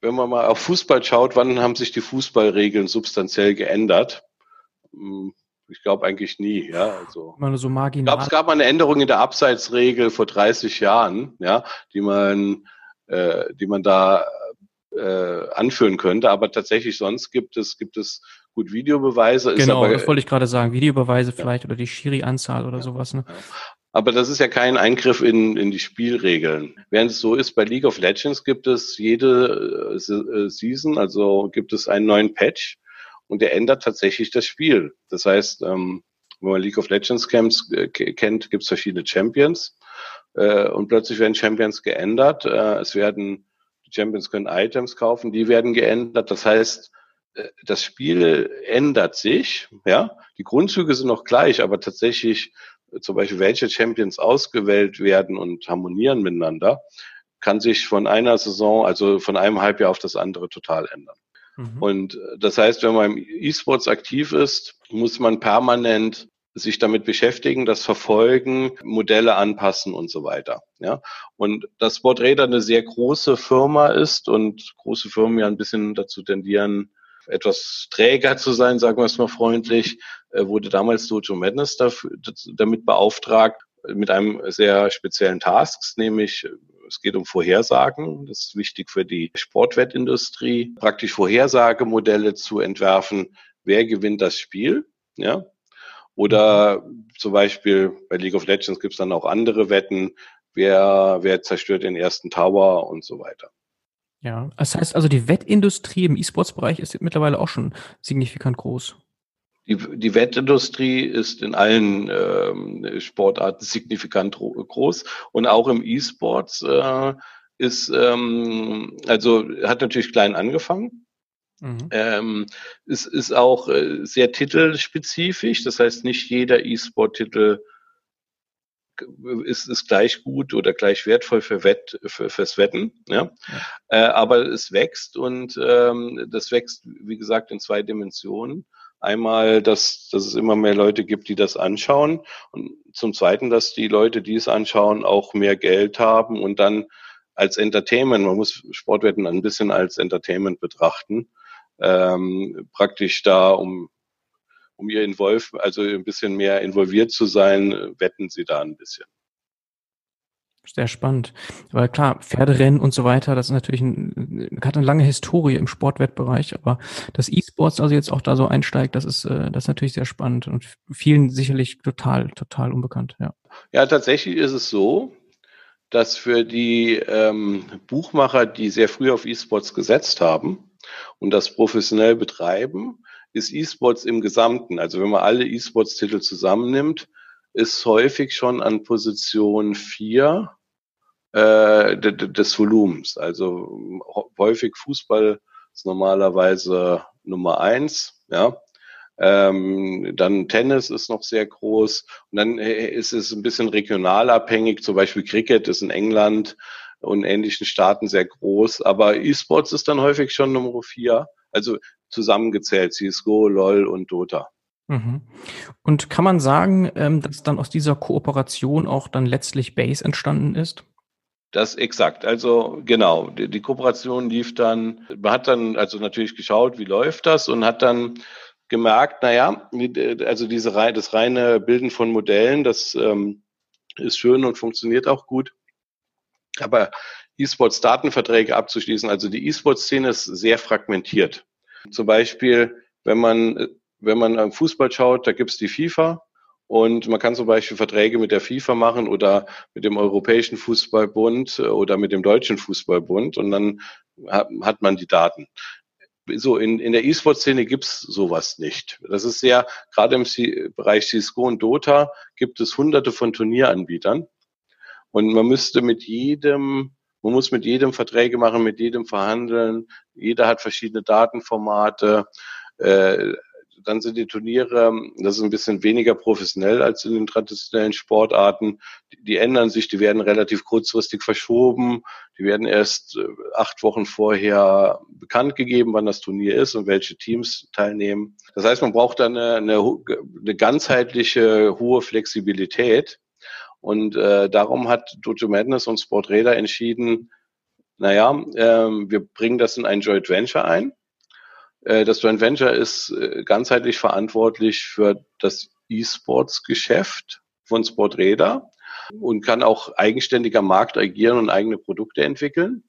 wenn man mal auf Fußball schaut, wann haben sich die Fußballregeln substanziell geändert? Hm, ich glaube eigentlich nie, ja. Also man so marginal. Ich glaube, es gab mal eine Änderung in der Abseitsregel vor 30 Jahren, ja, die man, äh, die man da äh, anführen könnte. Aber tatsächlich sonst gibt es gibt es gut Videobeweise. Genau, aber, das wollte ich gerade sagen. Videobeweise ja. vielleicht oder die Schiri-Anzahl oder ja, sowas. Ne? Ja. Aber das ist ja kein Eingriff in, in die Spielregeln. Während es so ist, bei League of Legends gibt es jede äh, äh Season, also gibt es einen neuen Patch und der ändert tatsächlich das Spiel. Das heißt, ähm, wenn man League of Legends Camps äh, kennt, gibt es verschiedene Champions äh, und plötzlich werden Champions geändert. Äh, es werden die Champions können Items kaufen, die werden geändert. Das heißt, das Spiel ändert sich, ja. Die Grundzüge sind noch gleich, aber tatsächlich zum Beispiel welche Champions ausgewählt werden und harmonieren miteinander, kann sich von einer Saison, also von einem Halbjahr auf das andere total ändern. Mhm. Und äh, das heißt, wenn man im E-Sports aktiv ist, muss man permanent sich damit beschäftigen, das verfolgen, Modelle anpassen und so weiter. Ja, und dass Sporträder eine sehr große Firma ist und große Firmen ja ein bisschen dazu tendieren, etwas träger zu sein, sagen wir es mal freundlich, äh, wurde damals Dojo Madness dafür, damit beauftragt, mit einem sehr speziellen Tasks, nämlich es geht um Vorhersagen. Das ist wichtig für die Sportwettindustrie, praktisch Vorhersagemodelle zu entwerfen. Wer gewinnt das Spiel? Ja. Oder zum Beispiel bei League of Legends gibt es dann auch andere Wetten. Wer, wer zerstört den ersten Tower und so weiter. Ja, das heißt also, die Wettindustrie im E-Sports-Bereich ist mittlerweile auch schon signifikant groß. die, die Wettindustrie ist in allen ähm, Sportarten signifikant groß und auch im E-Sports äh, ist ähm, also hat natürlich klein angefangen. Mhm. Ähm, es ist auch äh, sehr titelspezifisch, das heißt nicht jeder E-Sport-Titel ist, ist gleich gut oder gleich wertvoll für Wett, für, fürs Wetten. Ja? ja. Äh, aber es wächst und ähm, das wächst, wie gesagt, in zwei Dimensionen. Einmal, dass, dass es immer mehr Leute gibt, die das anschauen und zum Zweiten, dass die Leute, die es anschauen, auch mehr Geld haben und dann als Entertainment, man muss Sportwetten ein bisschen als Entertainment betrachten, ähm, praktisch da, um um ihr Involv, also ein bisschen mehr involviert zu sein, wetten sie da ein bisschen. Sehr spannend. Aber klar, Pferderennen und so weiter, das ist natürlich ein, hat eine lange Historie im Sportwettbereich, aber dass E-Sports also jetzt auch da so einsteigt, das ist, äh, das ist natürlich sehr spannend und vielen sicherlich total, total unbekannt, ja. Ja, tatsächlich ist es so, dass für die ähm, Buchmacher, die sehr früh auf E-Sports gesetzt haben und das professionell betreiben, ist E-Sports im Gesamten, also wenn man alle E-Sports-Titel zusammennimmt, ist häufig schon an Position 4 äh, des Volumens. Also häufig Fußball ist normalerweise Nummer eins, ja. Ähm, dann Tennis ist noch sehr groß und dann äh, ist es ein bisschen regional abhängig. Zum Beispiel Cricket ist in England und ähnlichen Staaten sehr groß, aber E-Sports ist dann häufig schon Nummer vier. Also zusammengezählt, CSGO, LOL und Dota. Mhm. Und kann man sagen, ähm, dass dann aus dieser Kooperation auch dann letztlich Base entstanden ist? Das exakt. Also genau, die, die, Kooperation lief dann, man hat dann also natürlich geschaut, wie läuft das und hat dann gemerkt, naja, also diese das reine Bilden von Modellen, das ähm, ist schön und funktioniert auch gut. Aber E-Sports-Datenverträge abzuschließen, also die E-Sports-Szene ist sehr fragmentiert. Zum Beispiel, wenn man, wenn man am Fußball schaut, da gibt's die FIFA und man kann zum Beispiel Verträge mit der FIFA machen oder mit dem Europäischen Fußballbund oder mit dem Deutschen Fußballbund und dann hat man die Daten. So, in, in der E-Sport-Szene gibt's sowas nicht. Das ist sehr, gerade im Bereich CSGO und Dota gibt es hunderte von Turnieranbietern. Und man müsste mit jedem man muss mit jedem Verträge machen, mit jedem verhandeln. Jeder hat verschiedene Datenformate. Äh, dann sind die Turniere, das ist ein bisschen weniger professionell als in den traditionellen Sportarten. Die, die ändern sich, die werden relativ kurzfristig verschoben. Die werden erst äh, acht Wochen vorher bekannt gegeben, wann das Turnier ist und welche Teams teilnehmen. Das heißt, man braucht dann eine, eine, eine ganzheitliche hohe Flexibilität und äh, darum hat Dojo Madness und Sporträder entschieden, naja, äh, wir bringen das in ein Joint Venture ein. Äh, das Joint Venture ist äh, ganzheitlich verantwortlich für das E-Sports-Geschäft von Sporträder und kann auch eigenständig am Markt agieren und eigene Produkte entwickeln.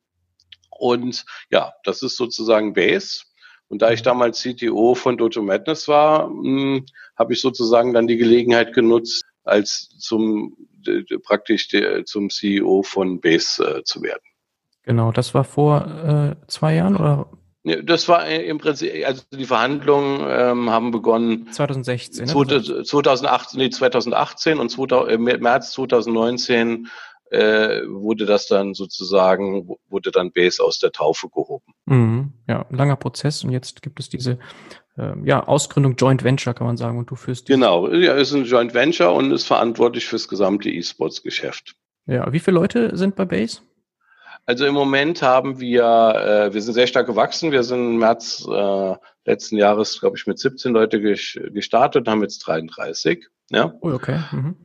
Und ja, das ist sozusagen Base. Und da ich damals CTO von Dojo Madness war, hm, habe ich sozusagen dann die Gelegenheit genutzt, als zum praktisch zum CEO von Base äh, zu werden. Genau, das war vor äh, zwei Jahren oder? Das war im Prinzip, also die Verhandlungen ähm, haben begonnen 2016. Ne? 2018, nee, 2018 und 2000, äh, März 2019 äh, wurde das dann sozusagen, wurde dann Base aus der Taufe gehoben. Mhm, ja, langer Prozess und jetzt gibt es diese äh, ja, Ausgründung Joint Venture, kann man sagen, und du führst die. Genau, ja, ist ein Joint Venture und ist verantwortlich fürs gesamte E-Sports-Geschäft. Ja, wie viele Leute sind bei Base? Also im Moment haben wir, äh, wir sind sehr stark gewachsen. Wir sind im März äh, letzten Jahres, glaube ich, mit 17 Leute gestartet haben jetzt 33. Ja. Oh, okay. Mhm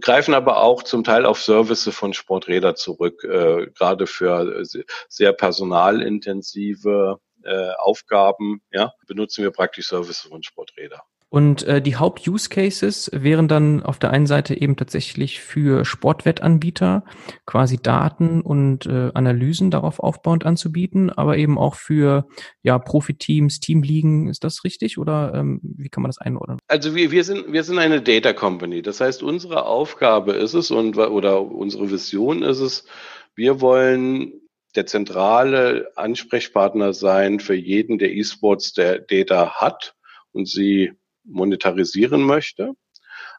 greifen aber auch zum Teil auf Services von Sporträder zurück, äh, gerade für sehr personalintensive äh, Aufgaben, ja, benutzen wir praktisch Services von Sporträder. Und äh, die Haupt-Use-Cases wären dann auf der einen Seite eben tatsächlich für Sportwettanbieter quasi Daten und äh, Analysen darauf aufbauend anzubieten, aber eben auch für ja, Profiteams, Teamligen. Ist das richtig oder ähm, wie kann man das einordnen? Also wir, wir, sind, wir sind eine Data Company. Das heißt, unsere Aufgabe ist es und oder unsere Vision ist es, wir wollen der zentrale Ansprechpartner sein für jeden, der E-Sports der Data hat und sie monetarisieren möchte,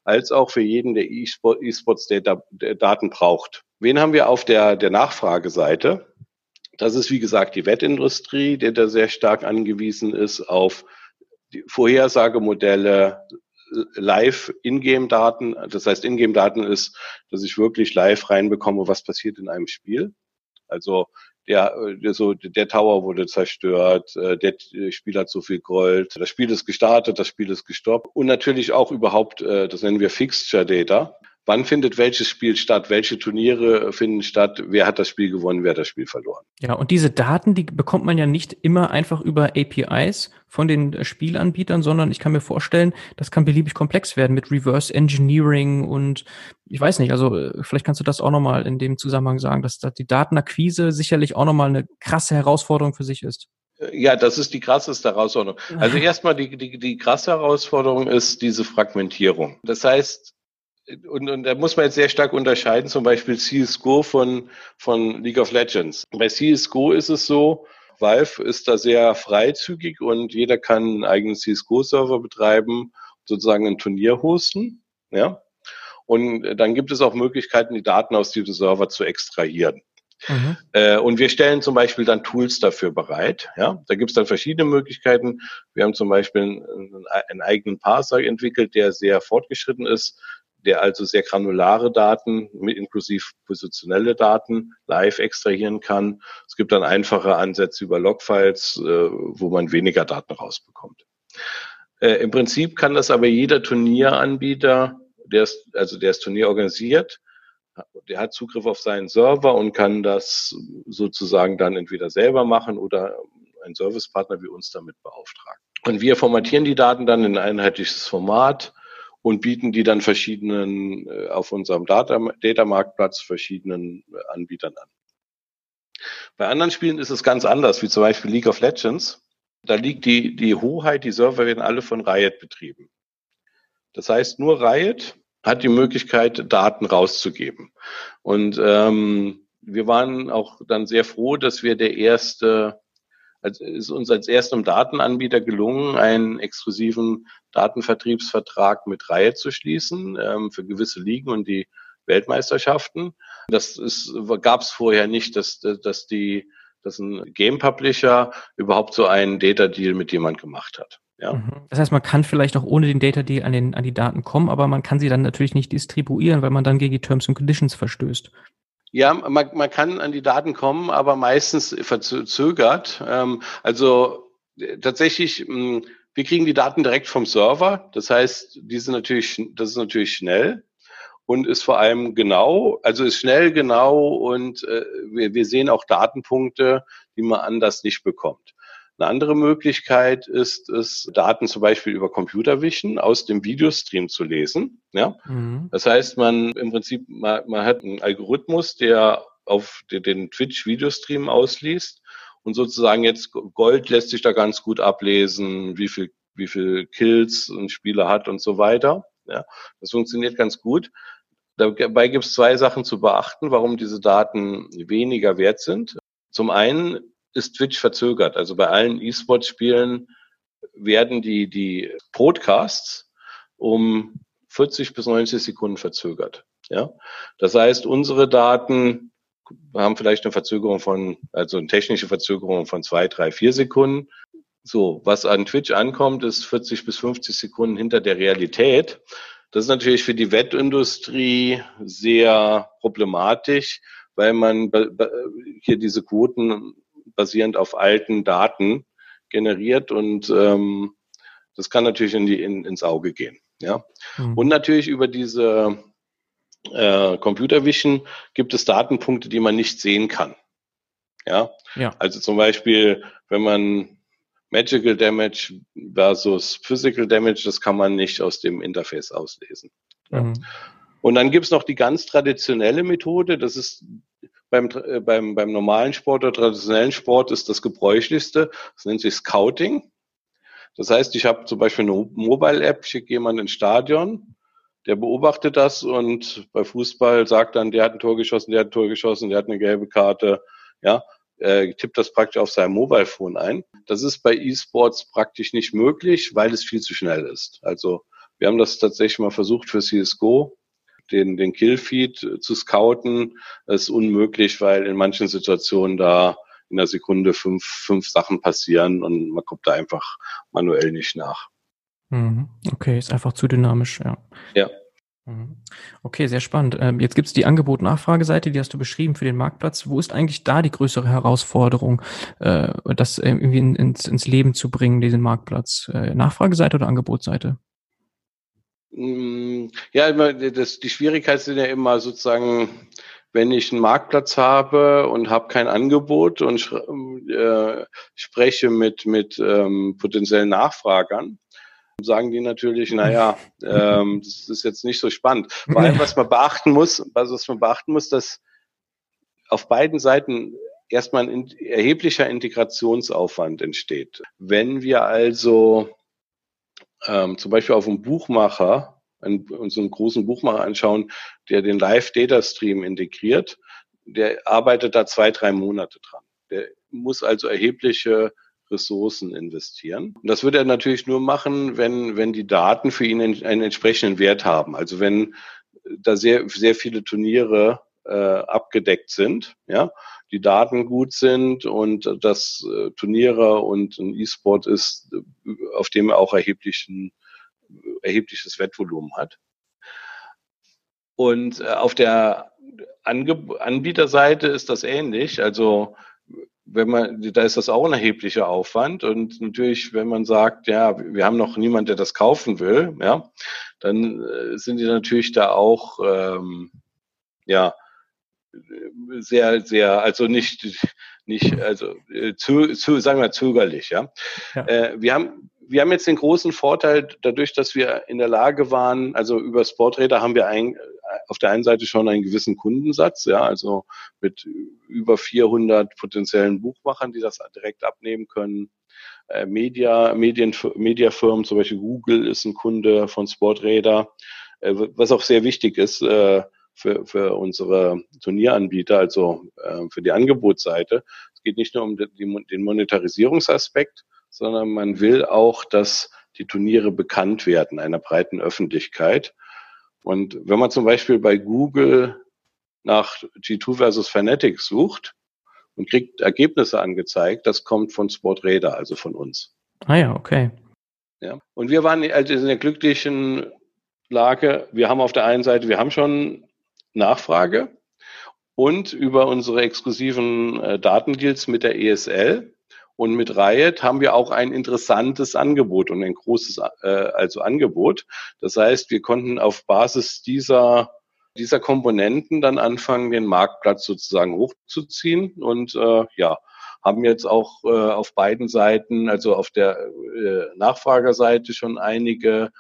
als auch für jeden, der E-Sports Daten braucht. Wen haben wir auf der, der Nachfrageseite? Das ist, wie gesagt, die Wettindustrie, der da sehr stark angewiesen ist auf die Vorhersagemodelle, live Ingame-Daten. Das heißt, Ingame-Daten ist, dass ich wirklich live reinbekomme, was passiert in einem Spiel. Also der, der, so, der Tower wurde zerstört, äh, der Spieler hat so viel Gold, das Spiel ist gestartet, das Spiel ist gestoppt. Und natürlich auch überhaupt, äh, das nennen wir Fixture Data, wann findet welches Spiel statt, welche Turniere finden statt, wer hat das Spiel gewonnen, wer hat das Spiel verloren. Ja, und diese Daten, die bekommt man ja nicht immer einfach über APIs von den Spielanbietern, sondern ich kann mir vorstellen, das kann beliebig komplex werden mit Reverse Engineering und ich weiß nicht, also äh, vielleicht kannst du das auch nochmal in dem Zusammenhang sagen, dass, dass die Datenakquise sicherlich auch nochmal eine krasse Herausforderung für sich ist. Ja, das ist die krasseste Herausforderung. Also erstmal die, die, die krasse Herausforderung ist diese Fragmentierung. Das heißt, und, und da muss man jetzt sehr stark unterscheiden, zum Beispiel CSGO von, von League of Legends. Bei CSGO ist es so, Valve ist da sehr freizügig und jeder kann einen eigenen CSGO-Server betreiben, sozusagen ein Turnier hosten, ja. Und dann gibt es auch Möglichkeiten, die Daten aus diesem Server zu extrahieren. Mhm. Äh, und wir stellen zum Beispiel dann Tools dafür bereit. Ja, da gibt es dann verschiedene Möglichkeiten. Wir haben zum Beispiel einen, einen eigenen Parser entwickelt, der sehr fortgeschritten ist, der also sehr granulare Daten mit inklusive positionelle Daten live extrahieren kann. Es gibt dann einfache Ansätze über Logfiles, äh, wo man weniger Daten rausbekommt. Äh, Im Prinzip kann das aber jeder Turnieranbieter, der ist, also der das Turnier organisiert, der hat Zugriff auf seinen Server und kann das sozusagen dann entweder selber machen oder ein Servicepartner wie uns damit beauftragen. Und wir formatieren die Daten dann in ein einheitliches Format, und bieten die dann verschiedenen äh, auf unserem Data, Data Marktplatz verschiedenen äh, Anbietern an. Bei anderen Spielen ist es ganz anders, wie zum Beispiel League of Legends. Da liegt die, die Hoheit, die Server werden alle von Riot betrieben. Das heißt, nur Riot hat die Möglichkeit, Daten rauszugeben. Und ähm, wir waren auch dann sehr froh, dass wir der erste als, ist uns als erstem Datenanbieter gelungen, einen exklusiven Datenvertriebsvertrag mit Reihe zu schließen ähm, für gewisse Ligen und die Weltmeisterschaften. Das gab es vorher nicht, dass, dass die dass ein Game Publisher überhaupt so einen Data Deal mit jemand gemacht hat. Ja. Mhm. Das heißt, man kann vielleicht auch ohne den Data Deal an, den, an die Daten kommen, aber man kann sie dann natürlich nicht distribuieren, weil man dann gegen die Terms and Conditions verstößt. Ja, man, man kann an die Daten kommen, aber meistens verzögert. Ähm, also äh, tatsächlich, mh, hm, wir kriegen die Daten direkt vom Server. Das heißt, die sind natürlich, das ist natürlich schnell und ist vor allem genau, also ist schnell genau und äh, wir, wir sehen auch Datenpunkte, die man anders nicht bekommt. Eine andere Möglichkeit ist es, Daten zum Beispiel über Computer Vision aus dem Videostream zu lesen. Ja? Mhm. Das heißt, man im Prinzip, man, man hat einen Algorithmus, der auf den Twitch-Videostream ausliest und sozusagen jetzt Gold lässt sich da ganz gut ablesen, wie viel, wie viel Kills ein Spieler hat und so weiter. Ja, das funktioniert ganz gut. Dabei gibt es zwei Sachen zu beachten, warum diese Daten weniger wert sind. Zum einen ist Twitch verzögert. Also bei allen E-Sport-Spielen werden die, die Broadcasts um 40 bis 90 Sekunden verzögert. Ja, das heißt, unsere Daten haben vielleicht eine Verzögerung von, also eine technische Verzögerung von zwei, drei, vier Sekunden. So, was an Twitch ankommt, ist 40 bis 50 Sekunden hinter der Realität. Das ist natürlich für die Wettindustrie sehr problematisch, weil man hier diese Quoten basierend auf alten Daten generiert und ähm, das kann natürlich in die, in, ins Auge gehen. Ja? Mhm. Und natürlich über diese äh, Computer Vision gibt es Datenpunkte, die man nicht sehen kann. Ja? ja. Also zum Beispiel, wenn man Magical Damage versus Physical Damage, das kann man nicht aus dem Interface auslesen. Mhm. Ja? Und dann gibt es noch die ganz traditionelle Methode, das ist beim, äh, beim, beim normalen Sport oder traditionellen Sport ist das gebräuchlichste. Das nennt sich Scouting. Das heißt, ich habe zum Beispiel eine Mobile-App, schicke jemanden ins Stadion, der beobachtet das und bei Fußball sagt dann, der hat ein Tor geschossen, der hat ein Tor geschossen, der hat eine gelbe Karte. Ja, äh, tippt das praktisch auf seinem Mobile Phone ein. Das ist bei E-Sports praktisch nicht möglich, weil es viel zu schnell ist. Also wir haben das tatsächlich mal versucht für CSGO, den, den Killfeed zu scouten. Ist unmöglich, weil in manchen Situationen da in der Sekunde fünf, fünf Sachen passieren und man kommt da einfach manuell nicht nach. Mhm. Okay, ist einfach zu dynamisch, ja. Ja. Mhm. Okay, sehr spannend. Ähm, jetzt gibt es die Angebot-Nachfrageseite, die hast du beschrieben für den Marktplatz. Wo ist eigentlich da die größere Herausforderung, äh, das irgendwie ins, ins Leben zu bringen, diesen Marktplatz? Äh, Nachfrageseite oder Angebotsseite? Mm, ja, das, die Schwierigkeit sind ja immer sozusagen, wenn ich einen Marktplatz habe und habe kein Angebot und äh, spreche mit, mit ähm, potenziellen Nachfragern, sagen die natürlich, naja, ähm, das ist jetzt nicht so spannend. Vor allem, was man beachten muss, was man beachten muss, dass auf beiden Seiten erstmal ein erheblicher Integrationsaufwand entsteht. Wenn wir also ähm, zum Beispiel auf einen Buchmacher, einen, uns einen großen Buchmacher anschauen, der den Live-Data-Stream integriert, der arbeitet da zwei, drei Monate dran. Der muss also erhebliche Ressourcen investieren. Und das wird er natürlich nur machen, wenn, wenn die Daten für ihn einen entsprechenden Wert haben. Also wenn da sehr, sehr viele Turniere äh, abgedeckt sind, ja, die Daten gut sind und das äh, Turniere und ein E-Sport ist, auf dem er auch erheblichen, erhebliches Wettvolumen hat. Und äh, auf der Ange Anbieterseite ist das ähnlich. Also wenn man, da ist das auch ein erheblicher Aufwand. Und natürlich, wenn man sagt, ja, wir haben noch niemand, der das kaufen will, ja, dann äh, sind die natürlich da auch, ähm, ja, sehr, sehr, also nicht, nicht, also äh, zu, zu sagen wir zögerlich, ja. ja. Äh, wir haben, wir haben jetzt den großen Vorteil, dadurch, dass wir in der Lage waren, also über Sporträder haben wir ein, auf der einen Seite schon einen gewissen Kundensatz, ja, also mit über 400 potenziellen Buchmachern, die das direkt abnehmen können. Äh, Media, Medien, Mediafirmen, zum Beispiel Google ist ein Kunde von Sporträder, äh, was auch sehr wichtig ist, äh, für, für unsere Turnieranbieter, also äh, für die Angebotsseite. Es geht nicht nur um die, den Monetarisierungsaspekt, sondern man will auch, dass die Turniere bekannt werden einer breiten Öffentlichkeit. Und wenn man zum Beispiel bei Google nach G2 versus Fanatics sucht und kriegt Ergebnisse angezeigt, das kommt von Sportradar, also von uns. Ah ja, okay. Ja. Und wir waren also in der glücklichen Lage, wir haben auf der einen Seite, wir haben schon Nachfrage und über unsere exklusiven äh, Datendeals mit der ESL und mit Riot haben wir auch ein interessantes Angebot und ein großes äh, also Angebot. Das heißt, wir konnten auf Basis dieser dieser Komponenten dann anfangen, den Marktplatz sozusagen hochzuziehen und äh, ja, haben jetzt auch äh, auf beiden Seiten, also auf der äh, Nachfragerseite schon einige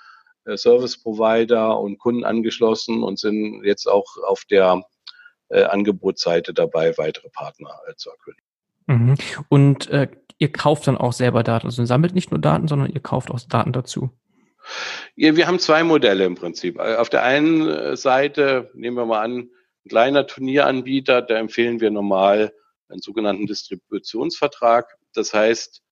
Service Provider und Kunden angeschlossen und sind jetzt auch auf der äh, Angebotsseite dabei, weitere Partner äh, zu erkünden. Mhm. Und äh, ihr kauft dann auch selber Daten, also ihr sammelt nicht nur Daten, sondern ihr kauft auch Daten dazu. Ja, wir haben zwei Modelle im Prinzip. Äh, auf der einen äh, Seite nehmen wir mal an, ein kleiner Turnieranbieter, da empfehlen wir normal einen sogenannten Distributionsvertrag. Das heißt,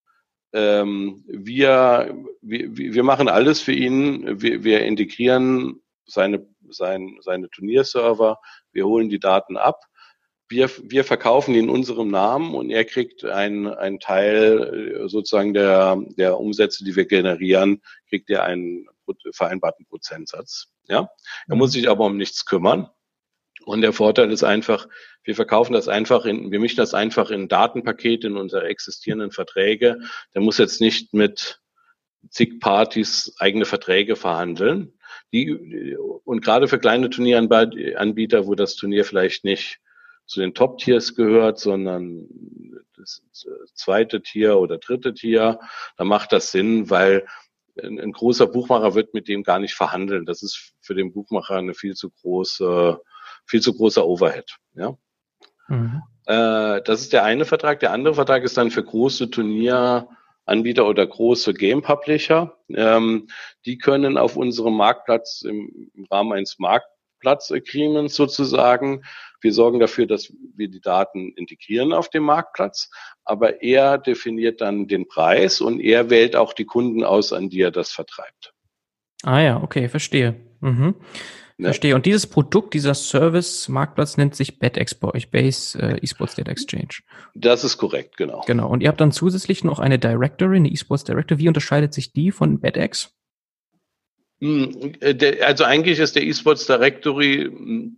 ähm, wir, wir, wir machen alles für ihn. Wir, wir integrieren seine, sein, seine Turnierserver, wir holen die Daten ab. Wir, wir verkaufen ihn in unserem Namen und er kriegt einen, einen Teil äh, sozusagen der, der Umsätze, die wir generieren, kriegt er einen vereinbarten Prozentsatz. Ja, er muss mhm. sich aber um nichts kümmern. Und der Vorteil ist einfach, wir verkaufen das einfach in, wir mischen das einfach in Datenpakete in unsere existierenden Verträge. Der muss jetzt nicht mit zig Partys eigene Verträge verhandeln. Die, und gerade für kleine Turnieranbieter, wo das Turnier vielleicht nicht zu den Top-Tiers gehört, sondern das zweite Tier oder dritte Tier, da macht das Sinn, weil ein, ein großer Buchmacher wird mit dem gar nicht verhandeln. Das ist für den Buchmacher eine viel zu große viel zu großer Overhead. Ja? Mhm. Äh, das ist der eine Vertrag. Der andere Vertrag ist dann für große Turnieranbieter oder große Game Publisher. Ähm, die können auf unserem Marktplatz im, im Rahmen eines Marktplatz-Agreements sozusagen. Wir sorgen dafür, dass wir die Daten integrieren auf dem Marktplatz, aber er definiert dann den Preis und er wählt auch die Kunden aus, an die er das vertreibt. Ah ja, okay, verstehe. Mhm. Ne? Verstehe. Und dieses Produkt, dieser Service-Marktplatz nennt sich BetX bei euch, Base äh, Esports Data Exchange. Das ist korrekt, genau. Genau. Und ihr habt dann zusätzlich noch eine Directory, eine Esports Directory. Wie unterscheidet sich die von BetX? Hm, äh, also eigentlich ist der Esports Directory hm,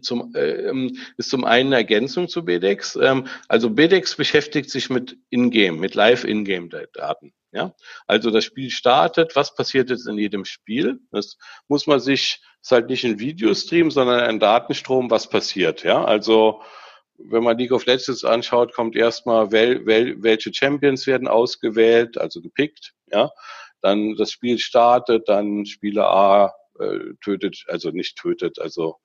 zum, äh, ähm, ist zum einen Ergänzung zu BDEX. Ähm, also BDEX beschäftigt sich mit Ingame, mit Live-Ingame-Daten. Ja, also das Spiel startet, was passiert jetzt in jedem Spiel? Das muss man sich, ist halt nicht ein Videostream, sondern ein Datenstrom, was passiert. Ja, also wenn man League of Legends anschaut, kommt erstmal, wel, wel, welche Champions werden ausgewählt, also gepickt. Ja, dann das Spiel startet, dann Spieler A äh, tötet, also nicht tötet, also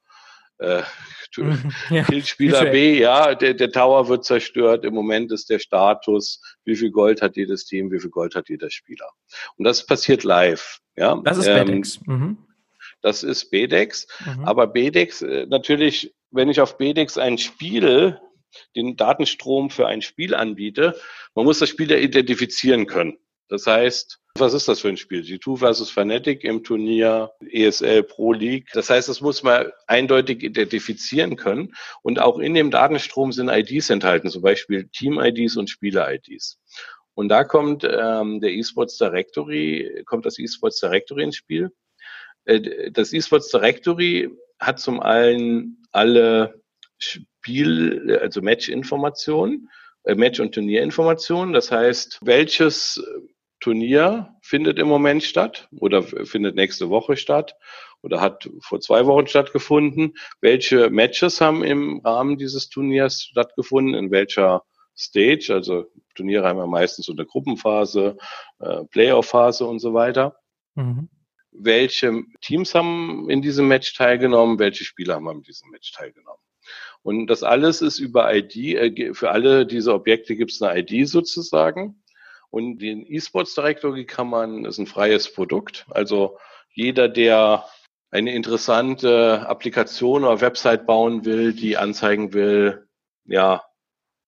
äh, mhm, ja. Spieler B, ja, der, der Tower wird zerstört. Im Moment ist der Status, wie viel Gold hat jedes Team, wie viel Gold hat jeder Spieler. Und das passiert live. Ja, das ist ähm. Mhm. Das ist BDEX. Mhm. Aber BDEX, äh, natürlich, wenn ich auf BDEX ein Spiel, den Datenstrom für ein Spiel anbiete, man muss das Spiel ja identifizieren können. Das heißt, was ist das für ein Spiel? G2 versus Fnatic im Turnier ESL Pro League. Das heißt, das muss man eindeutig identifizieren können. Und auch in dem Datenstrom sind IDs enthalten, zum Beispiel Team-IDs und Spieler-IDs. Und da kommt ähm, der eSports Directory, kommt das eSports Directory ins Spiel. Äh, das eSports Directory hat zum einen alle Spiel, also Match-Informationen, äh, Match- und Turnierinformationen. Das heißt, welches Turnier findet im Moment statt oder findet nächste Woche statt oder hat vor zwei Wochen stattgefunden. Welche Matches haben im Rahmen dieses Turniers stattgefunden? In welcher Stage? Also Turniere haben ja meistens so eine Gruppenphase, äh, Playoff-Phase und so weiter. Mhm. Welche Teams haben in diesem Match teilgenommen? Welche Spieler haben in diesem Match teilgenommen? Und das alles ist über ID. Äh, für alle diese Objekte gibt es eine ID sozusagen. Und den E-Sports Directory kann man, ist ein freies Produkt. Also jeder, der eine interessante Applikation oder Website bauen will, die anzeigen will, ja,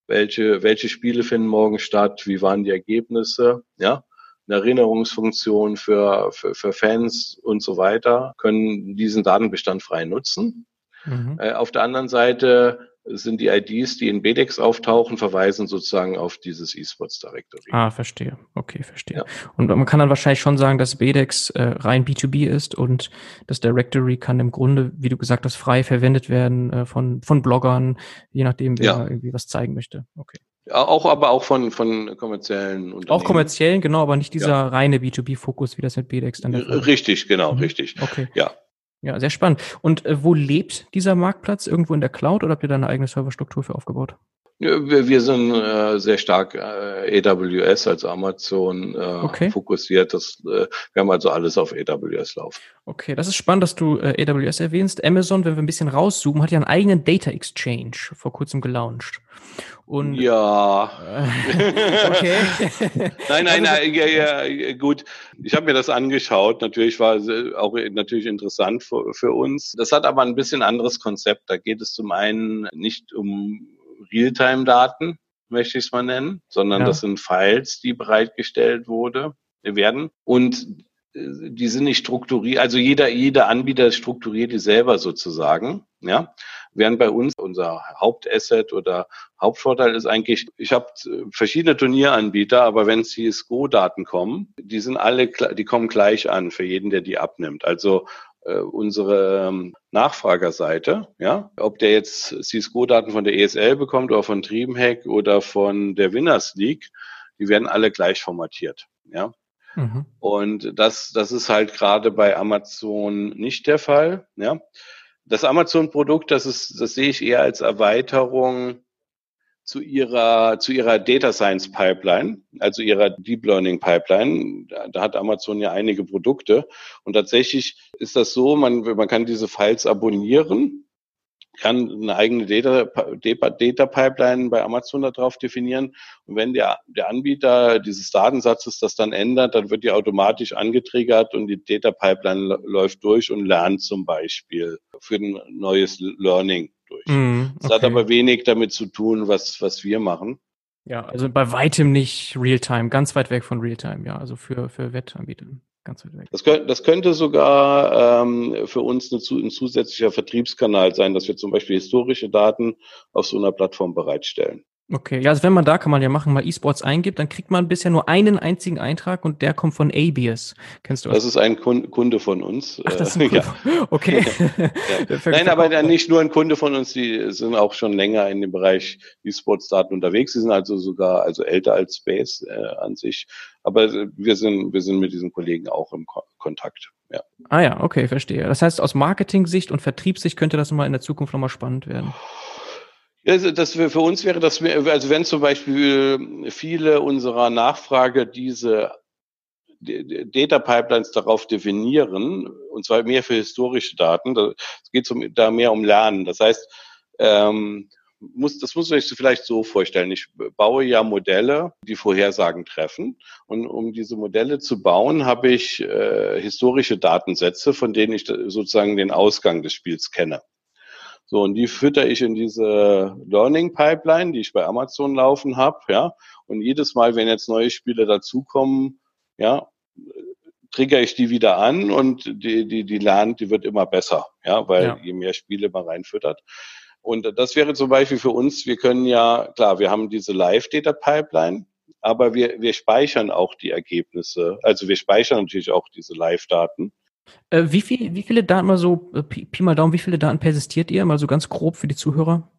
welche, welche Spiele finden morgen statt, wie waren die Ergebnisse, ja, eine Erinnerungsfunktion für, für, für Fans und so weiter, können diesen Datenbestand frei nutzen. Mhm. Äh, auf der anderen Seite sind die IDs, die in BDEX auftauchen, verweisen sozusagen auf dieses eSports Directory. Ah, verstehe. Okay, verstehe. Ja. Und man kann dann wahrscheinlich schon sagen, dass BDEX äh, rein B2B ist und das Directory kann im Grunde, wie du gesagt hast, frei verwendet werden äh, von, von Bloggern, je nachdem, wer ja. irgendwie was zeigen möchte. Okay. Auch, aber auch von, von kommerziellen Unternehmen. Auch kommerziellen, genau, aber nicht dieser ja. reine B2B-Fokus, wie das mit BDEX dann der Fall Richtig, genau, mhm. richtig. Okay. Ja. Ja, sehr spannend. Und äh, wo lebt dieser Marktplatz? Irgendwo in der Cloud oder habt ihr da eine eigene Serverstruktur für aufgebaut? Wir, wir sind äh, sehr stark äh, AWS, also Amazon, äh, okay. fokussiert. Das, äh, wir haben also alles auf AWS laufen. Okay, das ist spannend, dass du äh, AWS erwähnst. Amazon, wenn wir ein bisschen rauszoomen, hat ja einen eigenen Data Exchange vor kurzem gelauncht. Und, ja. okay. nein, nein, nein, ja, ja, gut. Ich habe mir das angeschaut. Natürlich war es auch natürlich interessant für, für uns. Das hat aber ein bisschen anderes Konzept. Da geht es zum einen nicht um Realtime-Daten, möchte ich es mal nennen, sondern ja. das sind Files, die bereitgestellt wurde, werden. Und äh, die sind nicht strukturiert, also jeder, jeder Anbieter strukturiert die selber sozusagen, ja. Während bei uns unser Hauptasset oder Hauptvorteil ist eigentlich, ich habe verschiedene Turnieranbieter, aber wenn CSGO-Daten kommen, die sind alle, die kommen gleich an für jeden, der die abnimmt. Also äh, unsere ähm, Nachfragerseite, ja, ob der jetzt CSGO-Daten von der ESL bekommt oder von Dreamhack oder von der Winners League, die werden alle gleich formatiert, ja. Mhm. Und das, das ist halt gerade bei Amazon nicht der Fall, ja. Das Amazon-Produkt, das ist, das sehe ich eher als Erweiterung zu ihrer, zu ihrer Data Science Pipeline, also ihrer Deep Learning Pipeline. Da, hat Amazon ja einige Produkte. Und tatsächlich ist das so, man, man kann diese Files abonnieren, kann eine eigene Data, Data Pipeline bei Amazon darauf definieren. Und wenn der, der Anbieter dieses Datensatzes das dann ändert, dann wird die automatisch angetriggert und die Data Pipeline läuft durch und lernt zum Beispiel für ein neues Learning durch. Mm, okay. Das hat aber wenig damit zu tun, was, was wir machen. Ja, also bei weitem nicht Realtime, ganz weit weg von Realtime, ja, also für, für Wettanbieter. Ganz weit weg. Das, könnte, das könnte sogar ähm, für uns eine, ein zusätzlicher Vertriebskanal sein, dass wir zum Beispiel historische Daten auf so einer Plattform bereitstellen. Okay, ja, also wenn man da kann man ja machen, mal E-Sports eingibt, dann kriegt man bisher nur einen einzigen Eintrag und der kommt von Abius. Kennst du das? Das ist ein Kunde von uns. Ach, das ist ein Kunde. Ja. Okay. ja. Nein, aber nicht nur ein Kunde von uns, die sind auch schon länger in dem Bereich E-Sports-Daten unterwegs. Sie sind also sogar also älter als Space äh, an sich. Aber wir sind, wir sind mit diesen Kollegen auch im Ko Kontakt. Ja. Ah ja, okay, verstehe. Das heißt, aus Marketing-Sicht und Vertriebssicht könnte das mal in der Zukunft nochmal spannend werden. Also das für, für uns wäre das, also wenn zum Beispiel viele unserer Nachfrage diese Data Pipelines darauf definieren, und zwar mehr für historische Daten, da geht es da mehr um Lernen. Das heißt, ähm, muss, das muss man sich vielleicht so vorstellen. Ich baue ja Modelle, die Vorhersagen treffen. Und um diese Modelle zu bauen, habe ich äh, historische Datensätze, von denen ich sozusagen den Ausgang des Spiels kenne. So, und die fütter ich in diese Learning Pipeline, die ich bei Amazon laufen habe, ja. Und jedes Mal, wenn jetzt neue Spiele dazukommen, ja, trigger ich die wieder an und die, die, die lernt, die wird immer besser, ja, weil ja. je mehr Spiele man reinfüttert. Und das wäre zum Beispiel für uns, wir können ja, klar, wir haben diese Live-Data-Pipeline, aber wir, wir speichern auch die Ergebnisse. Also wir speichern natürlich auch diese Live-Daten. Äh, wie, viel, wie viele Daten mal so, äh, Pi, Pi, mal Daumen, wie viele Daten persistiert ihr? Mal so ganz grob für die Zuhörer?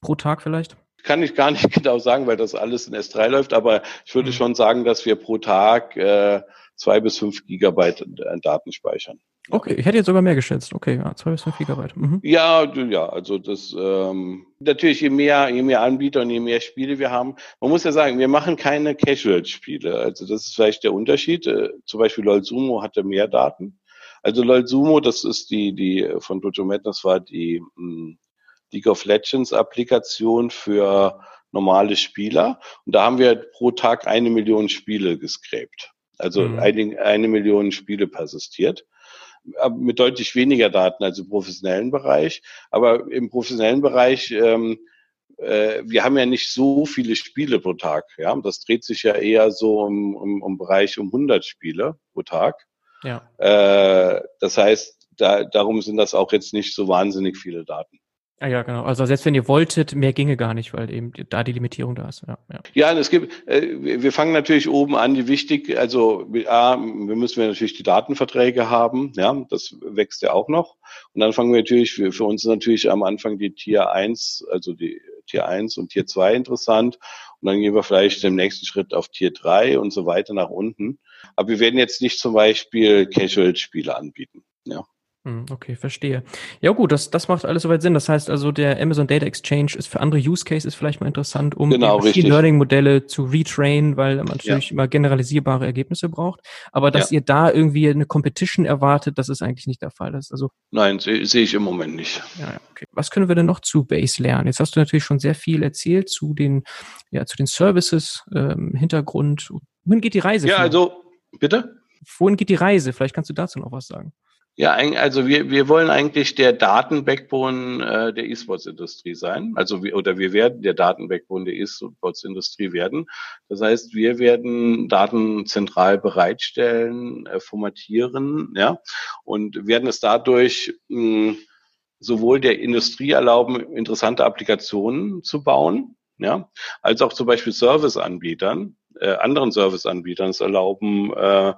Pro Tag vielleicht? Kann ich gar nicht genau sagen, weil das alles in S3 läuft, aber ich würde mhm. schon sagen, dass wir pro Tag äh, zwei bis fünf Gigabyte Daten speichern. Okay, ich hätte jetzt sogar mehr geschätzt. Okay, ja, zwei bis fünf Gigabyte. Mhm. Ja, ja, also das ähm, natürlich je mehr, je mehr Anbieter und je mehr Spiele wir haben. Man muss ja sagen, wir machen keine Casual-Spiele. Also das ist vielleicht der Unterschied. Äh, zum Beispiel LOL Sumo hatte mehr Daten. Also LOL Sumo, das ist die, die von Dojo Madness war die mh, hm, League of Legends Applikation für normale Spieler. Und da haben wir pro Tag eine Million Spiele gescrapt. Also mhm. eine, eine Million Spiele persistiert mit deutlich weniger Daten als im professionellen Bereich. Aber im professionellen Bereich, ähm, äh, wir haben ja nicht so viele Spiele pro Tag. Ja, das dreht sich ja eher so um, um, um Bereich um 100 Spiele pro Tag. Ja. Äh, das heißt, da, darum sind das auch jetzt nicht so wahnsinnig viele Daten. Ah ja, genau. Also selbst wenn ihr wolltet, mehr ginge gar nicht, weil eben da die Limitierung da ist. Ja, ja. ja es gibt, äh, wir fangen natürlich oben an, die wichtig, also A, wir müssen wir natürlich die Datenverträge haben, ja, das wächst ja auch noch. Und dann fangen wir natürlich, für, für uns natürlich am Anfang die Tier 1, also die Tier 1 und Tier 2 interessant. Und dann gehen wir vielleicht im nächsten Schritt auf Tier 3 und so weiter nach unten. Aber wir werden jetzt nicht zum Beispiel Casual-Spiele anbieten. Ja. Hm, okay, verstehe. Ja gut, das, das macht alles soweit Sinn. Das heißt also, der Amazon Data Exchange ist für andere Use Cases vielleicht mal interessant, um genau, Machine Learning Modelle zu retrain, weil man natürlich ja. immer generalisierbare Ergebnisse braucht. Aber dass ja. ihr da irgendwie eine Competition erwartet, das ist eigentlich nicht der Fall. Das also Nein, sehe seh ich im Moment nicht. Ja, okay. Was können wir denn noch zu Base lernen? Jetzt hast du natürlich schon sehr viel erzählt zu den, ja, zu den Services, ähm, Hintergrund. Wohin geht die Reise? Ja, also, bitte? Wohin geht die Reise? Vielleicht kannst du dazu noch was sagen. Ja, also wir, wir wollen eigentlich der Datenbackbone äh, der E-Sports-Industrie sein. Also wir, oder wir werden der Datenbackbone der E-Sports-Industrie werden. Das heißt, wir werden Daten zentral bereitstellen, äh, formatieren, ja, und werden es dadurch mh, sowohl der Industrie erlauben, interessante Applikationen zu bauen, ja, als auch zum Beispiel Serviceanbietern, äh, anderen Serviceanbietern es erlauben, äh,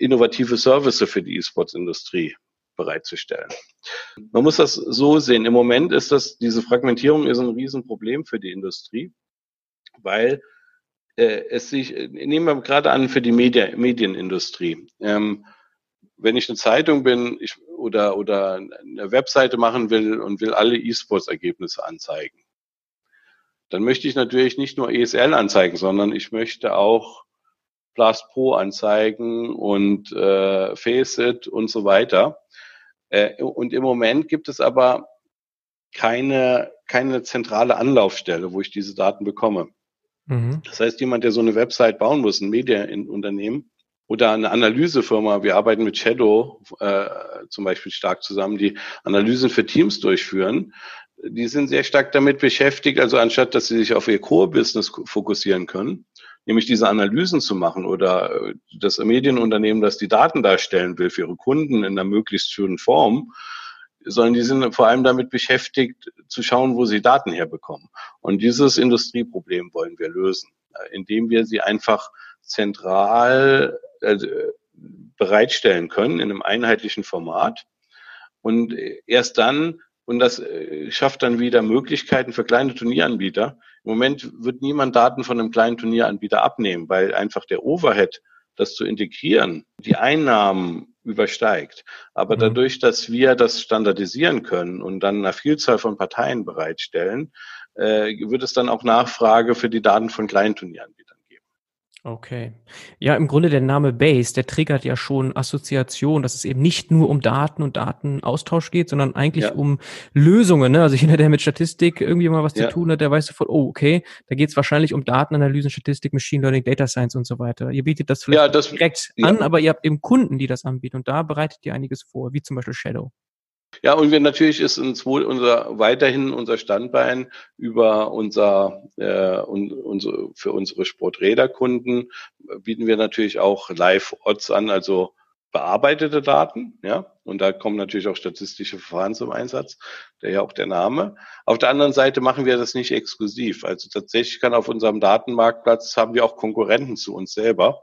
innovative Services für die E-Sports-Industrie bereitzustellen. Man muss das so sehen. Im Moment ist das, diese Fragmentierung ist ein Riesenproblem für die Industrie, weil äh, es sich, nehmen wir gerade an für die Media, Medienindustrie. Ähm, wenn ich eine Zeitung bin ich, oder, oder eine Webseite machen will und will alle E-Sports-Ergebnisse anzeigen, dann möchte ich natürlich nicht nur ESL anzeigen, sondern ich möchte auch Blast Pro anzeigen und äh, Faceit und so weiter. Äh, und im Moment gibt es aber keine, keine zentrale Anlaufstelle, wo ich diese Daten bekomme. Mhm. Das heißt, jemand, der so eine Website bauen muss, ein Medienunternehmen oder eine Analysefirma, wir arbeiten mit Shadow äh, zum Beispiel stark zusammen, die Analysen für Teams durchführen, die sind sehr stark damit beschäftigt, also anstatt dass sie sich auf ihr Core-Business fokussieren können, nämlich diese Analysen zu machen oder äh, das Medienunternehmen, das die Daten darstellen will für ihre Kunden in einer möglichst schönen Form, sondern die sind vor allem damit beschäftigt, zu schauen, wo sie Daten herbekommen. Und dieses Industrieproblem wollen wir lösen, äh, indem wir sie einfach zentral äh, bereitstellen können in einem einheitlichen Format. Und erst dann, und das schafft dann wieder Möglichkeiten für kleine Turnieranbieter. Im Moment wird niemand Daten von einem kleinen Turnieranbieter abnehmen, weil einfach der Overhead, das zu integrieren, die Einnahmen übersteigt. Aber mhm. dadurch, dass wir das standardisieren können und dann eine Vielzahl von Parteien bereitstellen, äh, wird es dann auch Nachfrage für die Daten von kleinen Turnieranbietern Okay. Ja, im Grunde der Name Base, der triggert ja schon Assoziation, dass es eben nicht nur um Daten und Datenaustausch geht, sondern eigentlich ja. um Lösungen. Ne? Also jeder, der mit Statistik irgendwie mal was ja. zu tun hat, der weiß sofort, oh, okay, da geht es wahrscheinlich um Datenanalysen, Statistik, Machine Learning, Data Science und so weiter. Ihr bietet das vielleicht ja, das, direkt an, aber ihr habt eben Kunden, die das anbieten und da bereitet ihr einiges vor, wie zum Beispiel Shadow. Ja, und wir natürlich ist uns wohl unser weiterhin unser Standbein über unser äh, und, unsere, für unsere Sporträderkunden bieten wir natürlich auch Live-Odds an, also bearbeitete Daten, ja, und da kommen natürlich auch statistische Verfahren zum Einsatz, der ja auch der Name. Auf der anderen Seite machen wir das nicht exklusiv. Also tatsächlich kann auf unserem Datenmarktplatz haben wir auch Konkurrenten zu uns selber,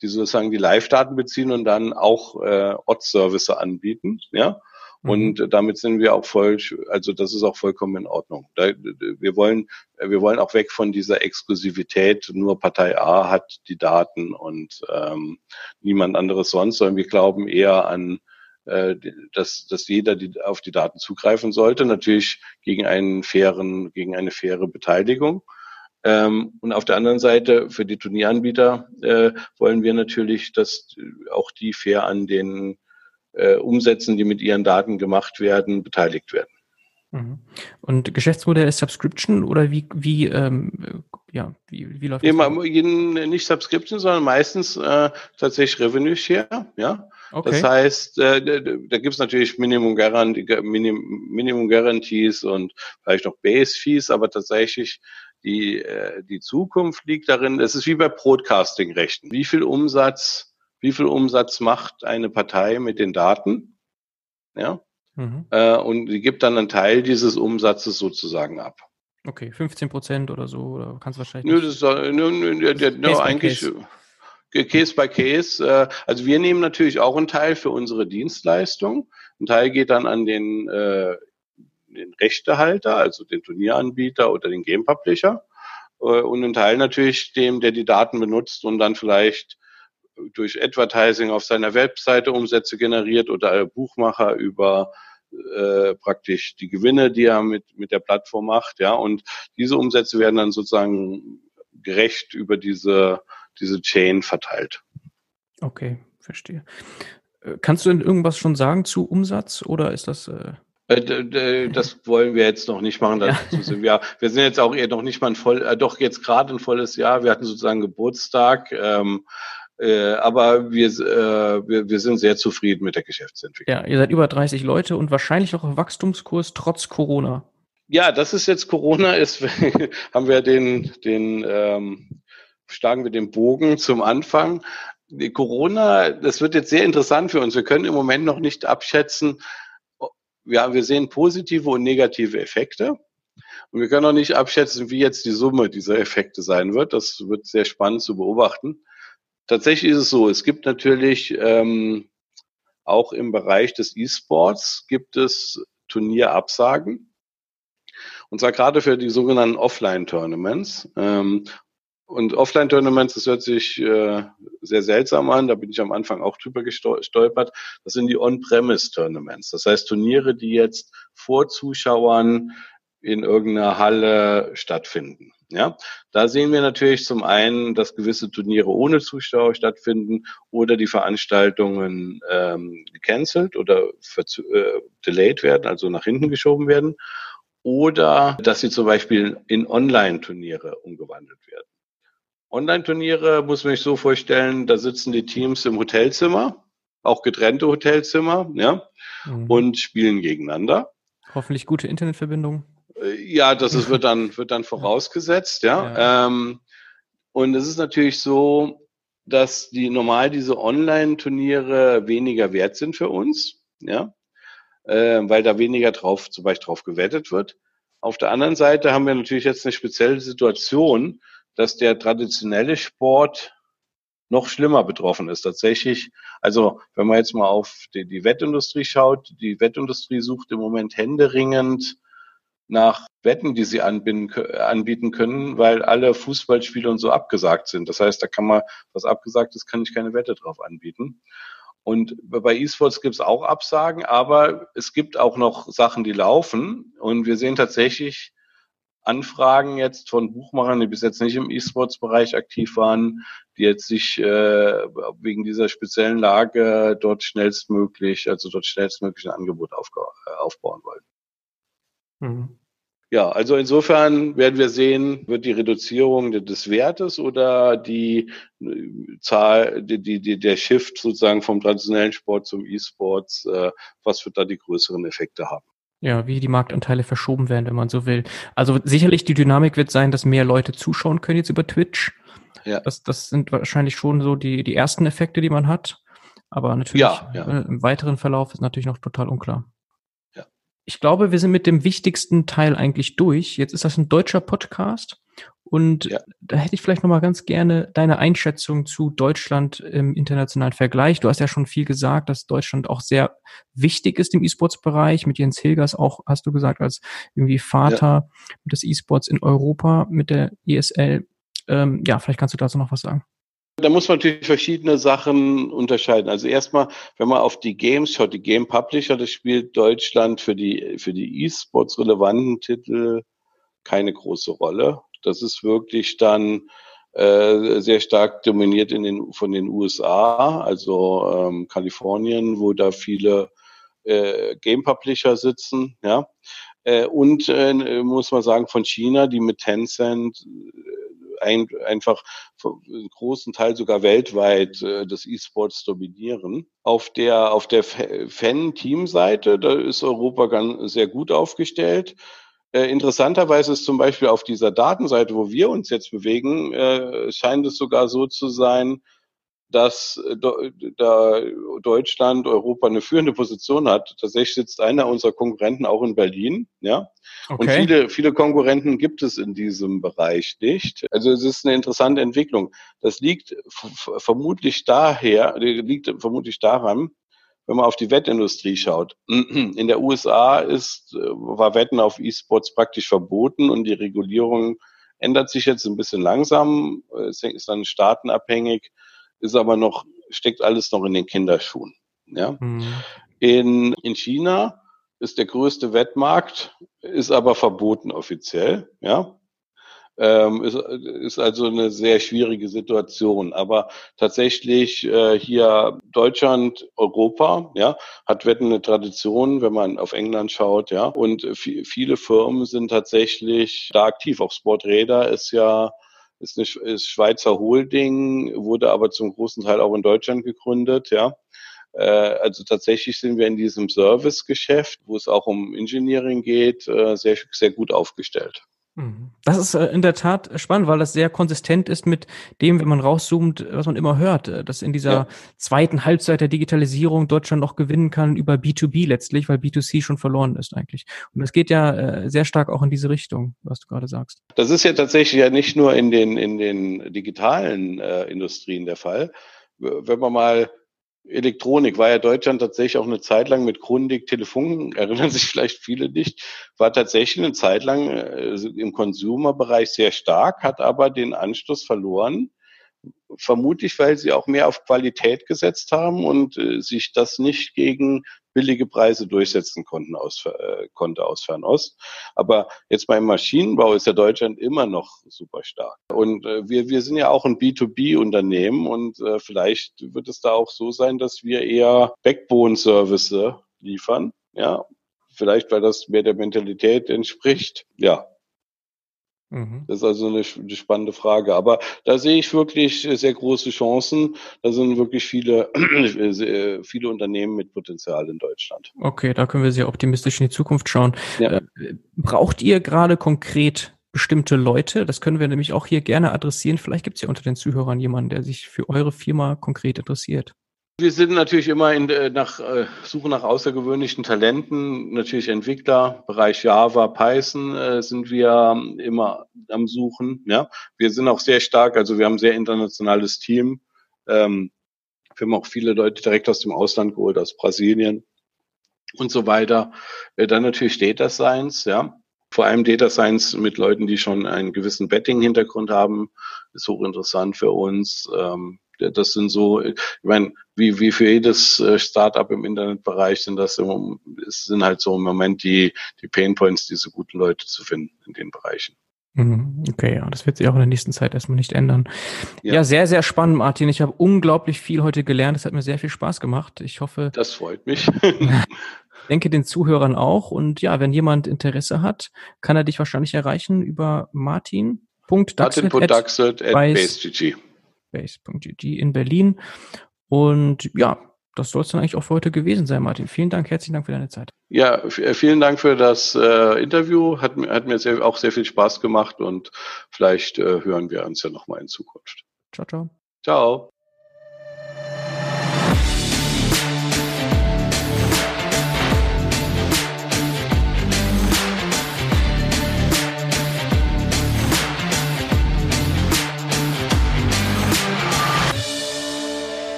die sozusagen die Live-Daten beziehen und dann auch äh, Odds-Service anbieten, ja. Mhm. Und damit sind wir auch voll, also das ist auch vollkommen in Ordnung. Da, wir wollen, wir wollen auch weg von dieser Exklusivität, nur Partei A hat die Daten und ähm, niemand anderes sonst, sondern wir glauben eher an äh, dass, dass jeder die, auf die Daten zugreifen sollte, natürlich gegen einen fairen, gegen eine faire Beteiligung. Ähm, und auf der anderen Seite für die Turnieranbieter äh, wollen wir natürlich, dass auch die fair an den äh, Umsätzen, die mit ihren Daten gemacht werden, beteiligt werden. Mhm. Und Geschäftsmodell ist Subscription oder wie, wie, ähm, ja, wie, wie läuft das? Nicht Subscription, sondern meistens äh, tatsächlich Revenue Share, ja. Okay. Das heißt, äh, da gibt es natürlich Minimum, Garantie, Minimum, Minimum Guarantees und vielleicht noch Base Fees, aber tatsächlich die, äh, die Zukunft liegt darin, es ist wie bei Broadcasting-Rechten. Wie viel Umsatz wie viel Umsatz macht eine Partei mit den Daten. Ja. Mhm. Äh, und die gibt dann einen Teil dieses Umsatzes sozusagen ab. Okay, 15 Prozent oder so, oder kannst du wahrscheinlich. Nö, das ist nö, nö, nö, nö, eigentlich Case. Case by Case. Äh, also wir nehmen natürlich auch einen Teil für unsere Dienstleistung. Ein Teil geht dann an den, äh, den Rechtehalter, also den Turnieranbieter oder den Game Publisher. Äh, und ein Teil natürlich dem, der die Daten benutzt und dann vielleicht durch Advertising auf seiner Webseite Umsätze generiert oder Buchmacher über äh, praktisch die Gewinne, die er mit, mit der Plattform macht, ja, und diese Umsätze werden dann sozusagen gerecht über diese, diese Chain verteilt. Okay, verstehe. Äh, kannst du denn irgendwas schon sagen zu Umsatz oder ist das äh äh, das wollen wir jetzt noch nicht machen. Ja. Sind wir, wir sind jetzt auch eher noch nicht mal ein voll, äh, doch jetzt gerade ein volles Jahr. Wir hatten sozusagen Geburtstag. Ähm, äh, aber wir, äh, wir, wir sind sehr zufrieden mit der Geschäftsentwicklung. Ja, ihr seid über 30 Leute und wahrscheinlich auch auf Wachstumskurs trotz Corona. Ja, das ist jetzt Corona, ist, haben wir den, den ähm, schlagen wir den Bogen zum Anfang. Die Corona, das wird jetzt sehr interessant für uns. Wir können im Moment noch nicht abschätzen, ja, wir sehen positive und negative Effekte. Und wir können auch nicht abschätzen, wie jetzt die Summe dieser Effekte sein wird. Das wird sehr spannend zu beobachten. Tatsächlich ist es so, es gibt natürlich ähm, auch im Bereich des E-Sports gibt es Turnierabsagen. Und zwar gerade für die sogenannten Offline-Tournaments. Ähm, und Offline-Tournaments, das hört sich äh, sehr seltsam an, da bin ich am Anfang auch drüber gestolpert. Das sind die On-Premise-Tournaments. Das heißt Turniere, die jetzt vor Zuschauern in irgendeiner Halle stattfinden. Ja, da sehen wir natürlich zum einen, dass gewisse Turniere ohne Zuschauer stattfinden oder die Veranstaltungen ähm, gecancelt oder äh, delayed werden, also nach hinten geschoben werden. oder dass sie zum Beispiel in Online-Turniere umgewandelt werden. Online-Turniere muss man sich so vorstellen, da sitzen die Teams im Hotelzimmer, auch getrennte Hotelzimmer, ja, mhm. und spielen gegeneinander. Hoffentlich gute Internetverbindung. Ja, das ist, wird dann, wird dann vorausgesetzt, ja. ja. Ähm, und es ist natürlich so, dass die normal diese Online-Turniere weniger wert sind für uns, ja, äh, weil da weniger drauf, zum Beispiel drauf gewettet wird. Auf der anderen Seite haben wir natürlich jetzt eine spezielle Situation, dass der traditionelle Sport noch schlimmer betroffen ist. Tatsächlich, also wenn man jetzt mal auf die, die Wettindustrie schaut, die Wettindustrie sucht im Moment händeringend nach Wetten, die sie anbinden, anbieten können, weil alle Fußballspiele und so abgesagt sind. Das heißt, da kann man, was abgesagt ist, kann ich keine Wette drauf anbieten. Und bei E-Sports gibt es auch Absagen, aber es gibt auch noch Sachen, die laufen. Und wir sehen tatsächlich Anfragen jetzt von Buchmachern, die bis jetzt nicht im E-Sports-Bereich aktiv waren, die jetzt sich äh, wegen dieser speziellen Lage dort schnellstmöglich, also dort schnellstmöglich ein Angebot aufbauen wollen. Mhm. Ja, also insofern werden wir sehen, wird die Reduzierung des Wertes oder die äh, Zahl, die, die, der Shift sozusagen vom traditionellen Sport zum E-Sports, äh, was wird da die größeren Effekte haben? Ja, wie die Marktanteile verschoben werden, wenn man so will. Also sicherlich die Dynamik wird sein, dass mehr Leute zuschauen können jetzt über Twitch. Ja. Das, das sind wahrscheinlich schon so die, die ersten Effekte, die man hat. Aber natürlich ja, ja. Äh, im weiteren Verlauf ist natürlich noch total unklar ich glaube, wir sind mit dem wichtigsten Teil eigentlich durch. Jetzt ist das ein deutscher Podcast und ja. da hätte ich vielleicht noch mal ganz gerne deine Einschätzung zu Deutschland im internationalen Vergleich. Du hast ja schon viel gesagt, dass Deutschland auch sehr wichtig ist im E-Sports-Bereich. Mit Jens Hilgers auch, hast du gesagt, als irgendwie Vater ja. des E-Sports in Europa mit der ESL. Ähm, ja, vielleicht kannst du dazu noch was sagen. Da muss man natürlich verschiedene Sachen unterscheiden. Also erstmal, wenn man auf die Games schaut, die Game Publisher, das spielt Deutschland für die, für die E-Sports relevanten Titel keine große Rolle. Das ist wirklich dann äh, sehr stark dominiert in den, von den USA, also ähm, Kalifornien, wo da viele äh, Game Publisher sitzen, ja. Äh, und äh, muss man sagen, von China, die mit Tencent ein, einfach einen großen Teil sogar weltweit äh, des E-Sports dominieren. Auf der, auf der Fan-Team-Seite, da ist Europa ganz, sehr gut aufgestellt. Äh, interessanterweise ist zum Beispiel auf dieser Datenseite, wo wir uns jetzt bewegen, äh, scheint es sogar so zu sein, dass äh, da Deutschland, Europa eine führende Position hat. Tatsächlich sitzt einer unserer Konkurrenten auch in Berlin, ja. Okay. Und viele, viele Konkurrenten gibt es in diesem Bereich nicht. Also es ist eine interessante Entwicklung. Das liegt vermutlich daher, liegt vermutlich daran, wenn man auf die Wettindustrie schaut. In der USA ist, äh, war Wetten auf E-Sports praktisch verboten und die Regulierung ändert sich jetzt ein bisschen langsam, es ist dann staatenabhängig ist aber noch, steckt alles noch in den Kinderschuhen. Ja? Mhm. In, in China ist der größte Wettmarkt, ist aber verboten offiziell. Ja? Ähm, ist, ist also eine sehr schwierige Situation. Aber tatsächlich äh, hier Deutschland, Europa, ja, hat Wetten eine Tradition, wenn man auf England schaut, ja. Und viele Firmen sind tatsächlich da aktiv. Auch Sporträder ist ja ist eine ist Schweizer Holding, wurde aber zum großen Teil auch in Deutschland gegründet, ja. Äh, also tatsächlich sind wir in diesem Servicegeschäft, wo es auch um Engineering geht, äh, sehr, sehr gut aufgestellt. Mhm. Das ist äh, in der Tat spannend, weil das sehr konsistent ist mit dem, wenn man rauszoomt, was man immer hört, äh, dass in dieser ja. zweiten Halbzeit der Digitalisierung Deutschland noch gewinnen kann über B2B letztlich, weil B2C schon verloren ist eigentlich. Und das geht ja äh, sehr stark auch in diese Richtung, was du gerade sagst. Das ist ja tatsächlich ja nicht nur in den, in den digitalen äh, Industrien der Fall. Wenn man mal Elektronik war ja Deutschland tatsächlich auch eine Zeit lang mit Grundig Telefon, erinnern sich vielleicht viele nicht, war tatsächlich eine Zeit lang äh, im Consumer-Bereich sehr stark, hat aber den Anschluss verloren vermutlich, weil sie auch mehr auf Qualität gesetzt haben und äh, sich das nicht gegen billige Preise durchsetzen konnten aus, äh, konnte aus Fernost. Aber jetzt beim Maschinenbau ist ja Deutschland immer noch super stark. Und äh, wir, wir sind ja auch ein B2B-Unternehmen und äh, vielleicht wird es da auch so sein, dass wir eher Backbone-Service liefern, ja, vielleicht, weil das mehr der Mentalität entspricht. Ja, Mhm. Das ist also eine, eine, spannende Frage. Aber da sehe ich wirklich sehr große Chancen. Da sind wirklich viele, viele Unternehmen mit Potenzial in Deutschland. Okay, da können wir sehr optimistisch in die Zukunft schauen. Ja. Äh, braucht ihr gerade konkret bestimmte Leute? Das können wir nämlich auch hier gerne adressieren. Vielleicht gibt es ja unter den Zuhörern jemanden, der sich für eure Firma konkret interessiert. Wir sind natürlich immer in, äh, nach äh, Suche nach außergewöhnlichen Talenten, natürlich Entwickler, Bereich Java, Python äh, sind wir immer am Suchen. Ja, wir sind auch sehr stark, also wir haben ein sehr internationales Team. Ähm, wir haben auch viele Leute direkt aus dem Ausland geholt, aus Brasilien und so weiter. Äh, dann natürlich Data Science, ja. Vor allem Data Science mit Leuten, die schon einen gewissen Betting-Hintergrund haben, ist hochinteressant für uns. Ähm, das sind so, ich meine, wie, wie für jedes äh, Startup im Internetbereich sind das im, sind halt so im Moment die, die Painpoints, diese guten Leute zu finden in den Bereichen. Mhm. Okay, ja, das wird sich auch in der nächsten Zeit erstmal nicht ändern. Ja, ja sehr, sehr spannend, Martin. Ich habe unglaublich viel heute gelernt. Es hat mir sehr viel Spaß gemacht. Ich hoffe. Das freut mich. denke den Zuhörern auch. Und ja, wenn jemand Interesse hat, kann er dich wahrscheinlich erreichen über Martin.daxelt Base.gg in Berlin. Und ja, das soll es dann eigentlich auch für heute gewesen sein, Martin. Vielen Dank, herzlichen Dank für deine Zeit. Ja, äh, vielen Dank für das äh, Interview. Hat, hat mir sehr, auch sehr viel Spaß gemacht und vielleicht äh, hören wir uns ja nochmal in Zukunft. Ciao, ciao. Ciao.